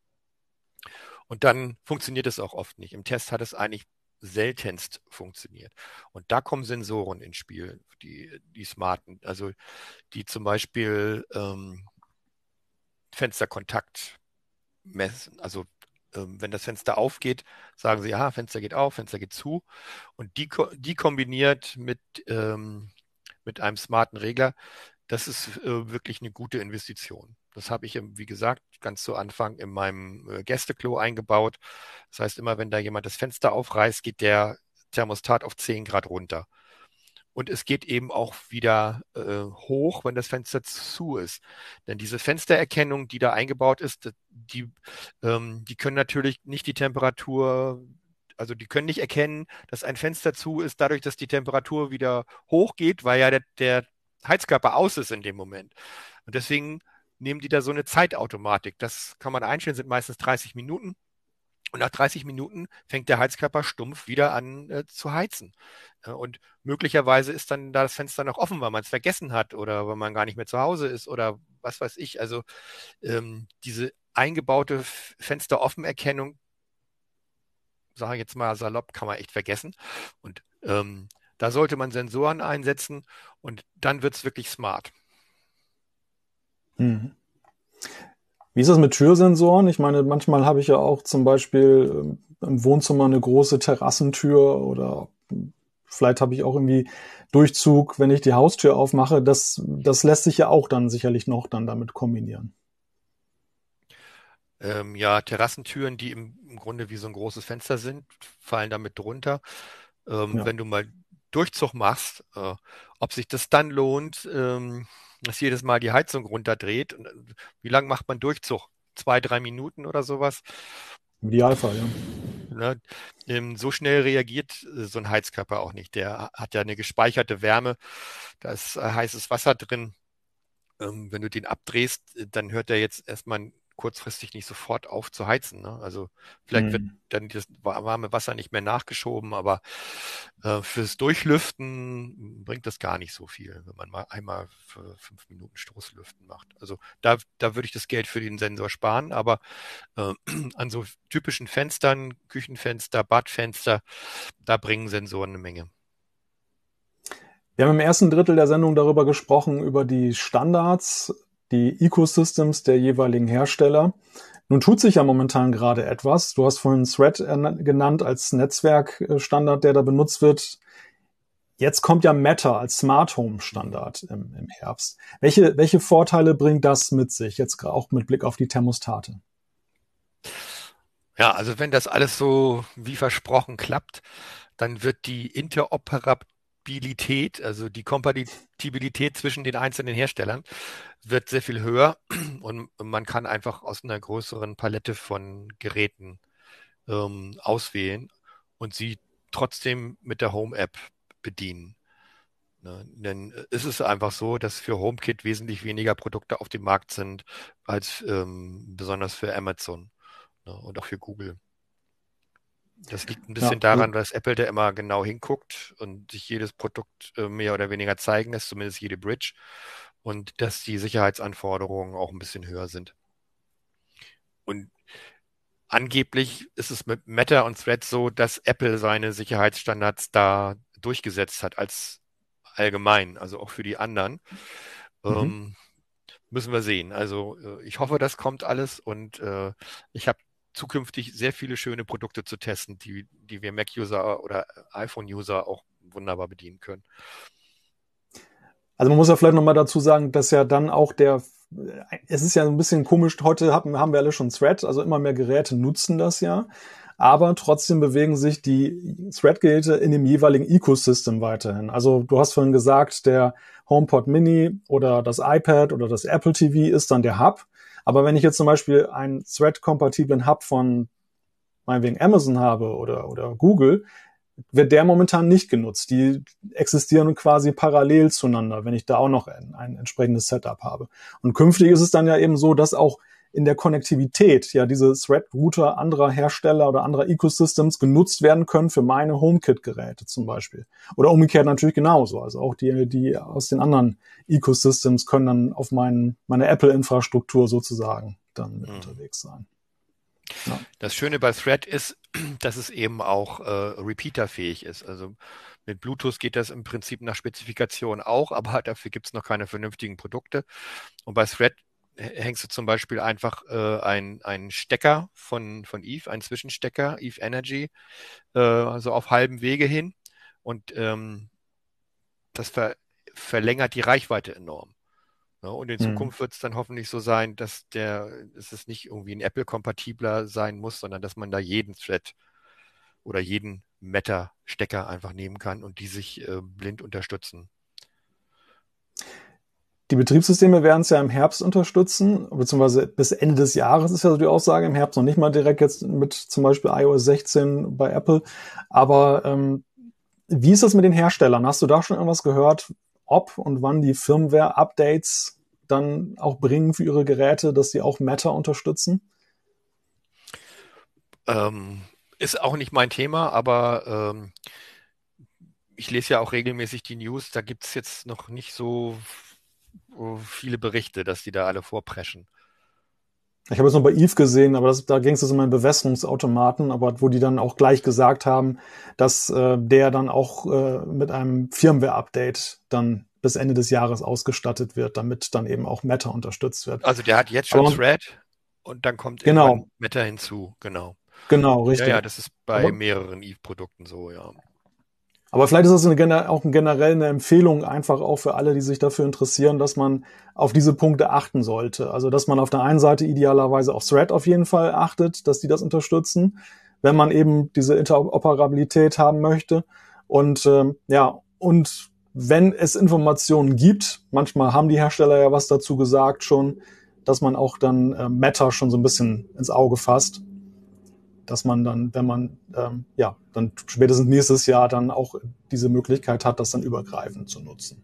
und dann funktioniert es auch oft nicht. Im Test hat es eigentlich seltenst funktioniert. Und da kommen Sensoren ins Spiel, die, die smarten, also die zum Beispiel ähm, Fensterkontakt messen. Also ähm, wenn das Fenster aufgeht, sagen sie, ja, Fenster geht auf, Fenster geht zu. Und die, die kombiniert mit, ähm, mit einem smarten Regler, das ist äh, wirklich eine gute Investition. Das habe ich, wie gesagt, ganz zu Anfang in meinem äh, Gästeklo eingebaut. Das heißt, immer wenn da jemand das Fenster aufreißt, geht der Thermostat auf 10 Grad runter. Und es geht eben auch wieder äh, hoch, wenn das Fenster zu ist. Denn diese Fenstererkennung, die da eingebaut ist, die, ähm, die können natürlich nicht die Temperatur, also die können nicht erkennen, dass ein Fenster zu ist, dadurch, dass die Temperatur wieder hochgeht, weil ja der, der Heizkörper aus ist in dem Moment. Und deswegen nehmen die da so eine Zeitautomatik. Das kann man einstellen, sind meistens 30 Minuten. Und nach 30 Minuten fängt der Heizkörper stumpf wieder an äh, zu heizen. und möglicherweise ist dann da das Fenster noch offen, weil man es vergessen hat oder weil man gar nicht mehr zu Hause ist oder was weiß ich. Also ähm, diese eingebaute Fensteroffenerkennung, sage ich jetzt mal salopp, kann man echt vergessen. Und ähm, da sollte man Sensoren einsetzen und dann wird es wirklich smart. Mhm. Wie ist das mit Türsensoren? Ich meine, manchmal habe ich ja auch zum Beispiel ähm, im Wohnzimmer eine große Terrassentür oder vielleicht habe ich auch irgendwie Durchzug, wenn ich die Haustür aufmache. Das, das lässt sich ja auch dann sicherlich noch dann damit kombinieren. Ähm, ja, Terrassentüren, die im, im, Grunde wie so ein großes Fenster sind, fallen damit drunter. Ähm, ja. Wenn du mal Durchzug machst, äh, ob sich das dann lohnt, ähm, dass jedes Mal die Heizung runterdreht. Äh, wie lange macht man Durchzug? Zwei, drei Minuten oder sowas? Im Idealfall, ja. Ne, ähm, so schnell reagiert äh, so ein Heizkörper auch nicht. Der hat ja eine gespeicherte Wärme, da ist äh, heißes Wasser drin. Ähm, wenn du den abdrehst, dann hört er jetzt erstmal kurzfristig nicht sofort aufzuheizen. Ne? Also vielleicht mhm. wird dann das warme Wasser nicht mehr nachgeschoben, aber äh, fürs Durchlüften bringt das gar nicht so viel, wenn man mal einmal für fünf Minuten Stoßlüften macht. Also da, da würde ich das Geld für den Sensor sparen, aber äh, an so typischen Fenstern, Küchenfenster, Badfenster, da bringen Sensoren eine Menge. Wir haben im ersten Drittel der Sendung darüber gesprochen, über die Standards, die Ecosystems der jeweiligen Hersteller. Nun tut sich ja momentan gerade etwas. Du hast vorhin Thread genannt als Netzwerkstandard, der da benutzt wird. Jetzt kommt ja Meta als Smart Home Standard im, im Herbst. Welche, welche Vorteile bringt das mit sich, jetzt auch mit Blick auf die Thermostate? Ja, also wenn das alles so wie versprochen klappt, dann wird die Interoperabilität Kompatibilität, also die Kompatibilität zwischen den einzelnen Herstellern wird sehr viel höher *clears throat* und man kann einfach aus einer größeren Palette von Geräten ähm, auswählen und sie trotzdem mit der Home-App bedienen. Ne? Denn es ist einfach so, dass für HomeKit wesentlich weniger Produkte auf dem Markt sind als ähm, besonders für Amazon ne? und auch für Google. Das liegt ein bisschen ja, daran, dass Apple da immer genau hinguckt und sich jedes Produkt äh, mehr oder weniger zeigen lässt, zumindest jede Bridge, und dass die Sicherheitsanforderungen auch ein bisschen höher sind. Und angeblich ist es mit Meta und Thread so, dass Apple seine Sicherheitsstandards da durchgesetzt hat als allgemein, also auch für die anderen. Mhm. Ähm, müssen wir sehen. Also äh, ich hoffe, das kommt alles und äh, ich habe zukünftig sehr viele schöne Produkte zu testen, die, die wir Mac-User oder iPhone-User auch wunderbar bedienen können. Also man muss ja vielleicht nochmal dazu sagen, dass ja dann auch der, es ist ja ein bisschen komisch, heute haben, haben wir alle schon Thread, also immer mehr Geräte nutzen das ja, aber trotzdem bewegen sich die Thread-Geräte in dem jeweiligen Ecosystem weiterhin. Also du hast vorhin gesagt, der HomePod Mini oder das iPad oder das Apple TV ist dann der Hub. Aber wenn ich jetzt zum Beispiel einen Thread-kompatiblen Hub von meinetwegen Amazon habe oder, oder Google, wird der momentan nicht genutzt. Die existieren quasi parallel zueinander, wenn ich da auch noch ein, ein entsprechendes Setup habe. Und künftig ist es dann ja eben so, dass auch in der Konnektivität ja diese Thread-Router anderer Hersteller oder anderer Ecosystems genutzt werden können für meine HomeKit-Geräte zum Beispiel. Oder umgekehrt natürlich genauso. Also auch die, die aus den anderen Ecosystems können dann auf mein, meine Apple-Infrastruktur sozusagen dann mit mhm. unterwegs sein. Ja. Das Schöne bei Thread ist, *clears throat* dass es eben auch äh, repeaterfähig ist. Also mit Bluetooth geht das im Prinzip nach Spezifikation auch, *laughs* aber dafür gibt es noch keine vernünftigen Produkte. Und bei Thread hängst du zum Beispiel einfach äh, einen Stecker von, von Eve, einen Zwischenstecker, Eve Energy, äh, also auf halbem Wege hin. Und ähm, das ver verlängert die Reichweite enorm. Ja, und in mhm. Zukunft wird es dann hoffentlich so sein, dass der, dass es nicht irgendwie ein Apple-kompatibler sein muss, sondern dass man da jeden Thread oder jeden Meta-Stecker einfach nehmen kann und die sich äh, blind unterstützen. Die Betriebssysteme werden es ja im Herbst unterstützen, beziehungsweise bis Ende des Jahres ist ja so die Aussage im Herbst, noch nicht mal direkt jetzt mit zum Beispiel iOS 16 bei Apple. Aber ähm, wie ist das mit den Herstellern? Hast du da schon irgendwas gehört, ob und wann die Firmware-Updates dann auch bringen für ihre Geräte, dass sie auch Meta unterstützen? Ähm, ist auch nicht mein Thema, aber ähm, ich lese ja auch regelmäßig die News. Da gibt es jetzt noch nicht so viele Berichte, dass die da alle vorpreschen. Ich habe es noch bei Eve gesehen, aber das, da ging es um einen Bewässerungsautomaten, aber wo die dann auch gleich gesagt haben, dass äh, der dann auch äh, mit einem Firmware-Update dann bis Ende des Jahres ausgestattet wird, damit dann eben auch Meta unterstützt wird. Also der hat jetzt schon aber, Thread und dann kommt genau. Meta hinzu, genau. Genau, richtig. Ja, ja, das ist bei aber, mehreren Eve-Produkten so, ja. Aber vielleicht ist das eine, auch generell eine Empfehlung einfach auch für alle, die sich dafür interessieren, dass man auf diese Punkte achten sollte. Also dass man auf der einen Seite idealerweise auf Thread auf jeden Fall achtet, dass die das unterstützen, wenn man eben diese Interoperabilität haben möchte. Und ähm, ja, und wenn es Informationen gibt, manchmal haben die Hersteller ja was dazu gesagt schon, dass man auch dann äh, Meta schon so ein bisschen ins Auge fasst dass man dann, wenn man ähm, ja dann spätestens nächstes Jahr dann auch diese Möglichkeit hat, das dann übergreifend zu nutzen.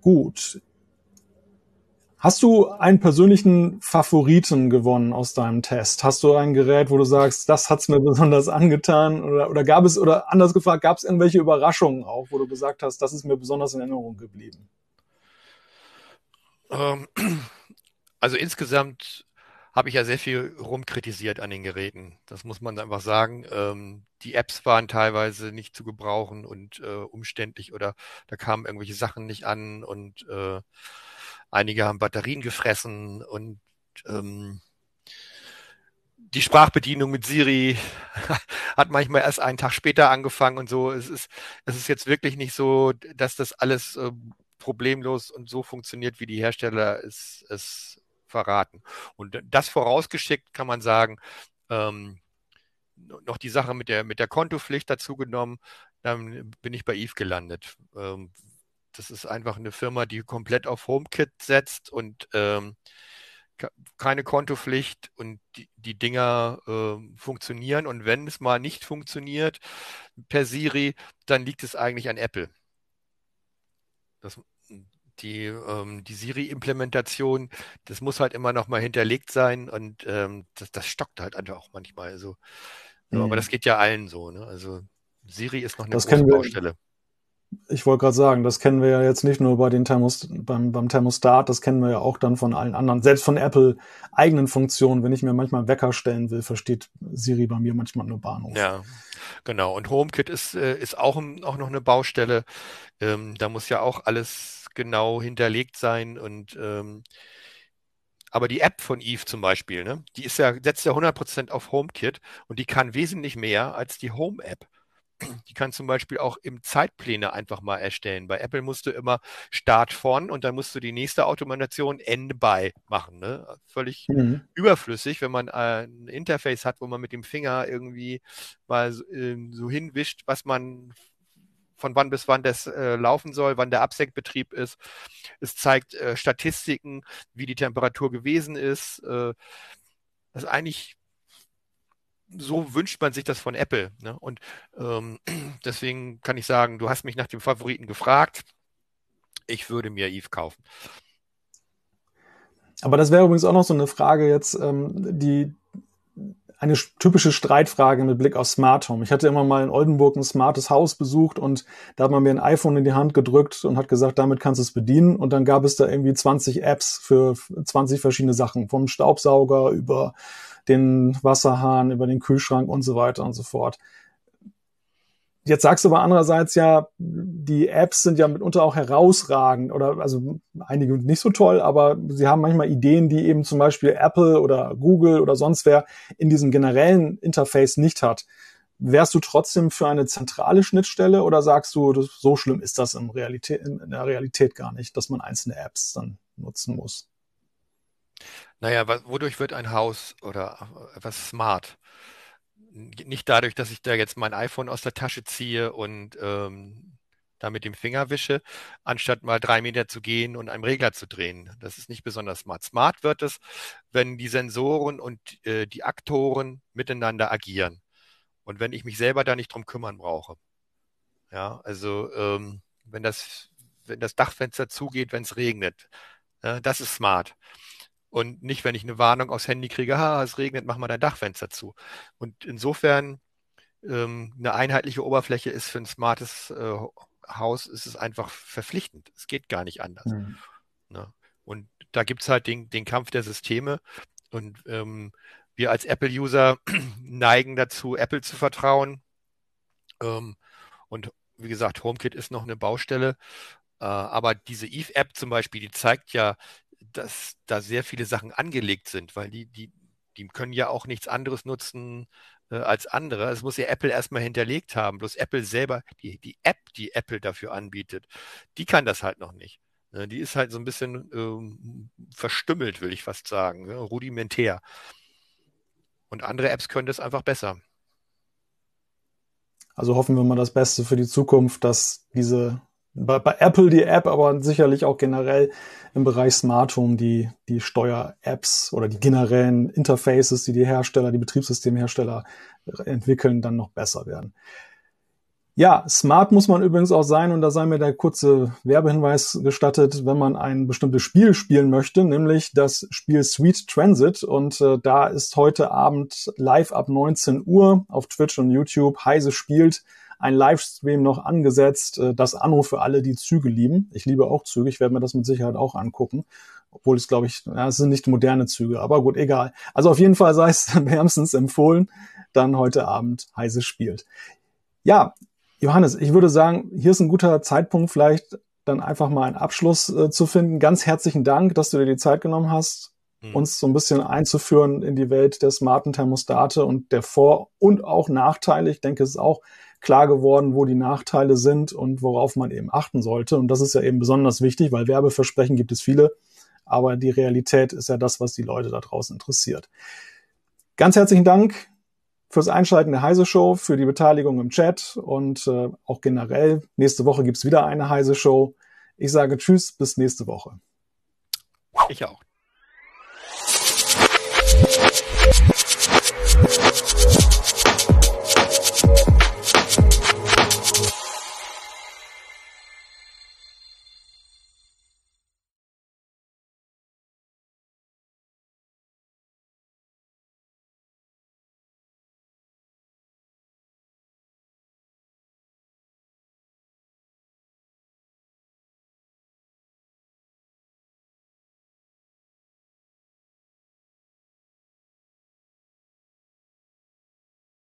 Gut. Hast du einen persönlichen Favoriten gewonnen aus deinem Test? Hast du ein Gerät, wo du sagst, das hat's mir besonders angetan? Oder, oder gab es, oder anders gefragt, gab es irgendwelche Überraschungen auch, wo du gesagt hast, das ist mir besonders in Erinnerung geblieben? Ähm, *clears throat* also insgesamt habe ich ja sehr viel rumkritisiert an den Geräten. Das muss man einfach sagen. Ähm, die Apps waren teilweise nicht zu gebrauchen und äh, umständlich oder da kamen irgendwelche Sachen nicht an und äh, einige haben Batterien gefressen und ähm, die Sprachbedienung mit Siri *laughs* hat manchmal erst einen Tag später angefangen und so. Es ist, es ist jetzt wirklich nicht so, dass das alles äh, problemlos und so funktioniert, wie die Hersteller es, es verraten. Und das vorausgeschickt kann man sagen, ähm, noch die Sache mit der, mit der Kontopflicht dazu genommen, dann bin ich bei Eve gelandet. Ähm, das ist einfach eine Firma, die komplett auf HomeKit setzt und ähm, keine Kontopflicht und die, die Dinger äh, funktionieren. Und wenn es mal nicht funktioniert per Siri, dann liegt es eigentlich an Apple. Das, die, ähm, die Siri-Implementation, das muss halt immer noch mal hinterlegt sein und ähm, das, das stockt halt einfach auch manchmal. Also, mhm. Aber das geht ja allen so. Ne? Also Siri ist noch eine das große Baustelle. Ich wollte gerade sagen, das kennen wir ja jetzt nicht nur bei den Thermos, beim, beim Thermostat, das kennen wir ja auch dann von allen anderen, selbst von Apple eigenen Funktionen. Wenn ich mir manchmal einen Wecker stellen will, versteht Siri bei mir manchmal nur Bahnhof. Ja, genau. Und HomeKit ist, äh, ist auch, auch noch eine Baustelle. Ähm, da muss ja auch alles genau hinterlegt sein und ähm, aber die App von Eve zum Beispiel, ne, die ist ja, setzt ja 100% auf HomeKit und die kann wesentlich mehr als die Home-App. Die kann zum Beispiel auch im Zeitpläne einfach mal erstellen. Bei Apple musst du immer Start von und dann musst du die nächste Automation Ende bei machen. Ne? Völlig mhm. überflüssig, wenn man äh, ein Interface hat, wo man mit dem Finger irgendwie mal so, äh, so hinwischt, was man von wann bis wann das äh, laufen soll, wann der Absenkbetrieb ist. Es zeigt äh, Statistiken, wie die Temperatur gewesen ist. Äh, das ist eigentlich so wünscht man sich das von Apple. Ne? Und ähm, *clears throat* deswegen kann ich sagen, du hast mich nach dem Favoriten gefragt. Ich würde mir Eve kaufen. Aber das wäre übrigens auch noch so eine Frage jetzt, ähm, die eine typische Streitfrage mit Blick auf Smart Home. Ich hatte immer mal in Oldenburg ein smartes Haus besucht und da hat man mir ein iPhone in die Hand gedrückt und hat gesagt, damit kannst du es bedienen. Und dann gab es da irgendwie 20 Apps für 20 verschiedene Sachen, vom Staubsauger über den Wasserhahn, über den Kühlschrank und so weiter und so fort. Jetzt sagst du aber andererseits ja, die Apps sind ja mitunter auch herausragend oder also einige nicht so toll, aber sie haben manchmal Ideen, die eben zum Beispiel Apple oder Google oder sonst wer in diesem generellen Interface nicht hat. Wärst du trotzdem für eine zentrale Schnittstelle oder sagst du, das, so schlimm ist das in, Realität, in der Realität gar nicht, dass man einzelne Apps dann nutzen muss? Naja, wodurch wird ein Haus oder etwas smart? Nicht dadurch, dass ich da jetzt mein iPhone aus der Tasche ziehe und ähm, da mit dem Finger wische, anstatt mal drei Meter zu gehen und einen Regler zu drehen. Das ist nicht besonders smart. Smart wird es, wenn die Sensoren und äh, die Aktoren miteinander agieren und wenn ich mich selber da nicht drum kümmern brauche. Ja, also ähm, wenn das wenn das Dachfenster zugeht, wenn es regnet, ja, das ist smart. Und nicht, wenn ich eine Warnung aufs Handy kriege, ha, es regnet, mach mal dein Dachfenster zu. Und insofern ähm, eine einheitliche Oberfläche ist für ein smartes äh, Haus, ist es einfach verpflichtend. Es geht gar nicht anders. Mhm. Ne? Und da gibt's halt den, den Kampf der Systeme. Und ähm, wir als Apple-User *clears throat* neigen dazu, Apple zu vertrauen. Ähm, und wie gesagt, HomeKit ist noch eine Baustelle. Äh, aber diese Eve-App zum Beispiel, die zeigt ja dass da sehr viele Sachen angelegt sind, weil die, die, die können ja auch nichts anderes nutzen äh, als andere. Es muss ja Apple erstmal hinterlegt haben. Bloß Apple selber, die, die App, die Apple dafür anbietet, die kann das halt noch nicht. Ne? Die ist halt so ein bisschen ähm, verstümmelt, will ich fast sagen, ne? rudimentär. Und andere Apps können das einfach besser. Also hoffen wir mal das Beste für die Zukunft, dass diese bei, bei Apple die App, aber sicherlich auch generell im Bereich Smart Home die, die Steuer-Apps oder die generellen Interfaces, die die Hersteller, die Betriebssystemhersteller entwickeln, dann noch besser werden. Ja, smart muss man übrigens auch sein und da sei mir der kurze Werbehinweis gestattet, wenn man ein bestimmtes Spiel spielen möchte, nämlich das Spiel Sweet Transit und äh, da ist heute Abend live ab 19 Uhr auf Twitch und YouTube Heise spielt ein Livestream noch angesetzt, äh, das Anno für alle, die Züge lieben. Ich liebe auch Züge, ich werde mir das mit Sicherheit auch angucken. Obwohl es, glaube ich, ja, es sind nicht moderne Züge, aber gut, egal. Also auf jeden Fall sei es *laughs* wärmstens empfohlen, dann heute Abend Heise spielt. Ja, Johannes, ich würde sagen, hier ist ein guter Zeitpunkt, vielleicht dann einfach mal einen Abschluss äh, zu finden. Ganz herzlichen Dank, dass du dir die Zeit genommen hast, mhm. uns so ein bisschen einzuführen in die Welt der smarten Thermostate und der Vor- und auch Nachteile. Ich denke, es ist auch klar geworden, wo die Nachteile sind und worauf man eben achten sollte. Und das ist ja eben besonders wichtig, weil Werbeversprechen gibt es viele, aber die Realität ist ja das, was die Leute da draußen interessiert. Ganz herzlichen Dank fürs Einschalten der Heise Show, für die Beteiligung im Chat und äh, auch generell. Nächste Woche gibt's wieder eine Heise Show. Ich sage Tschüss, bis nächste Woche. Ich auch.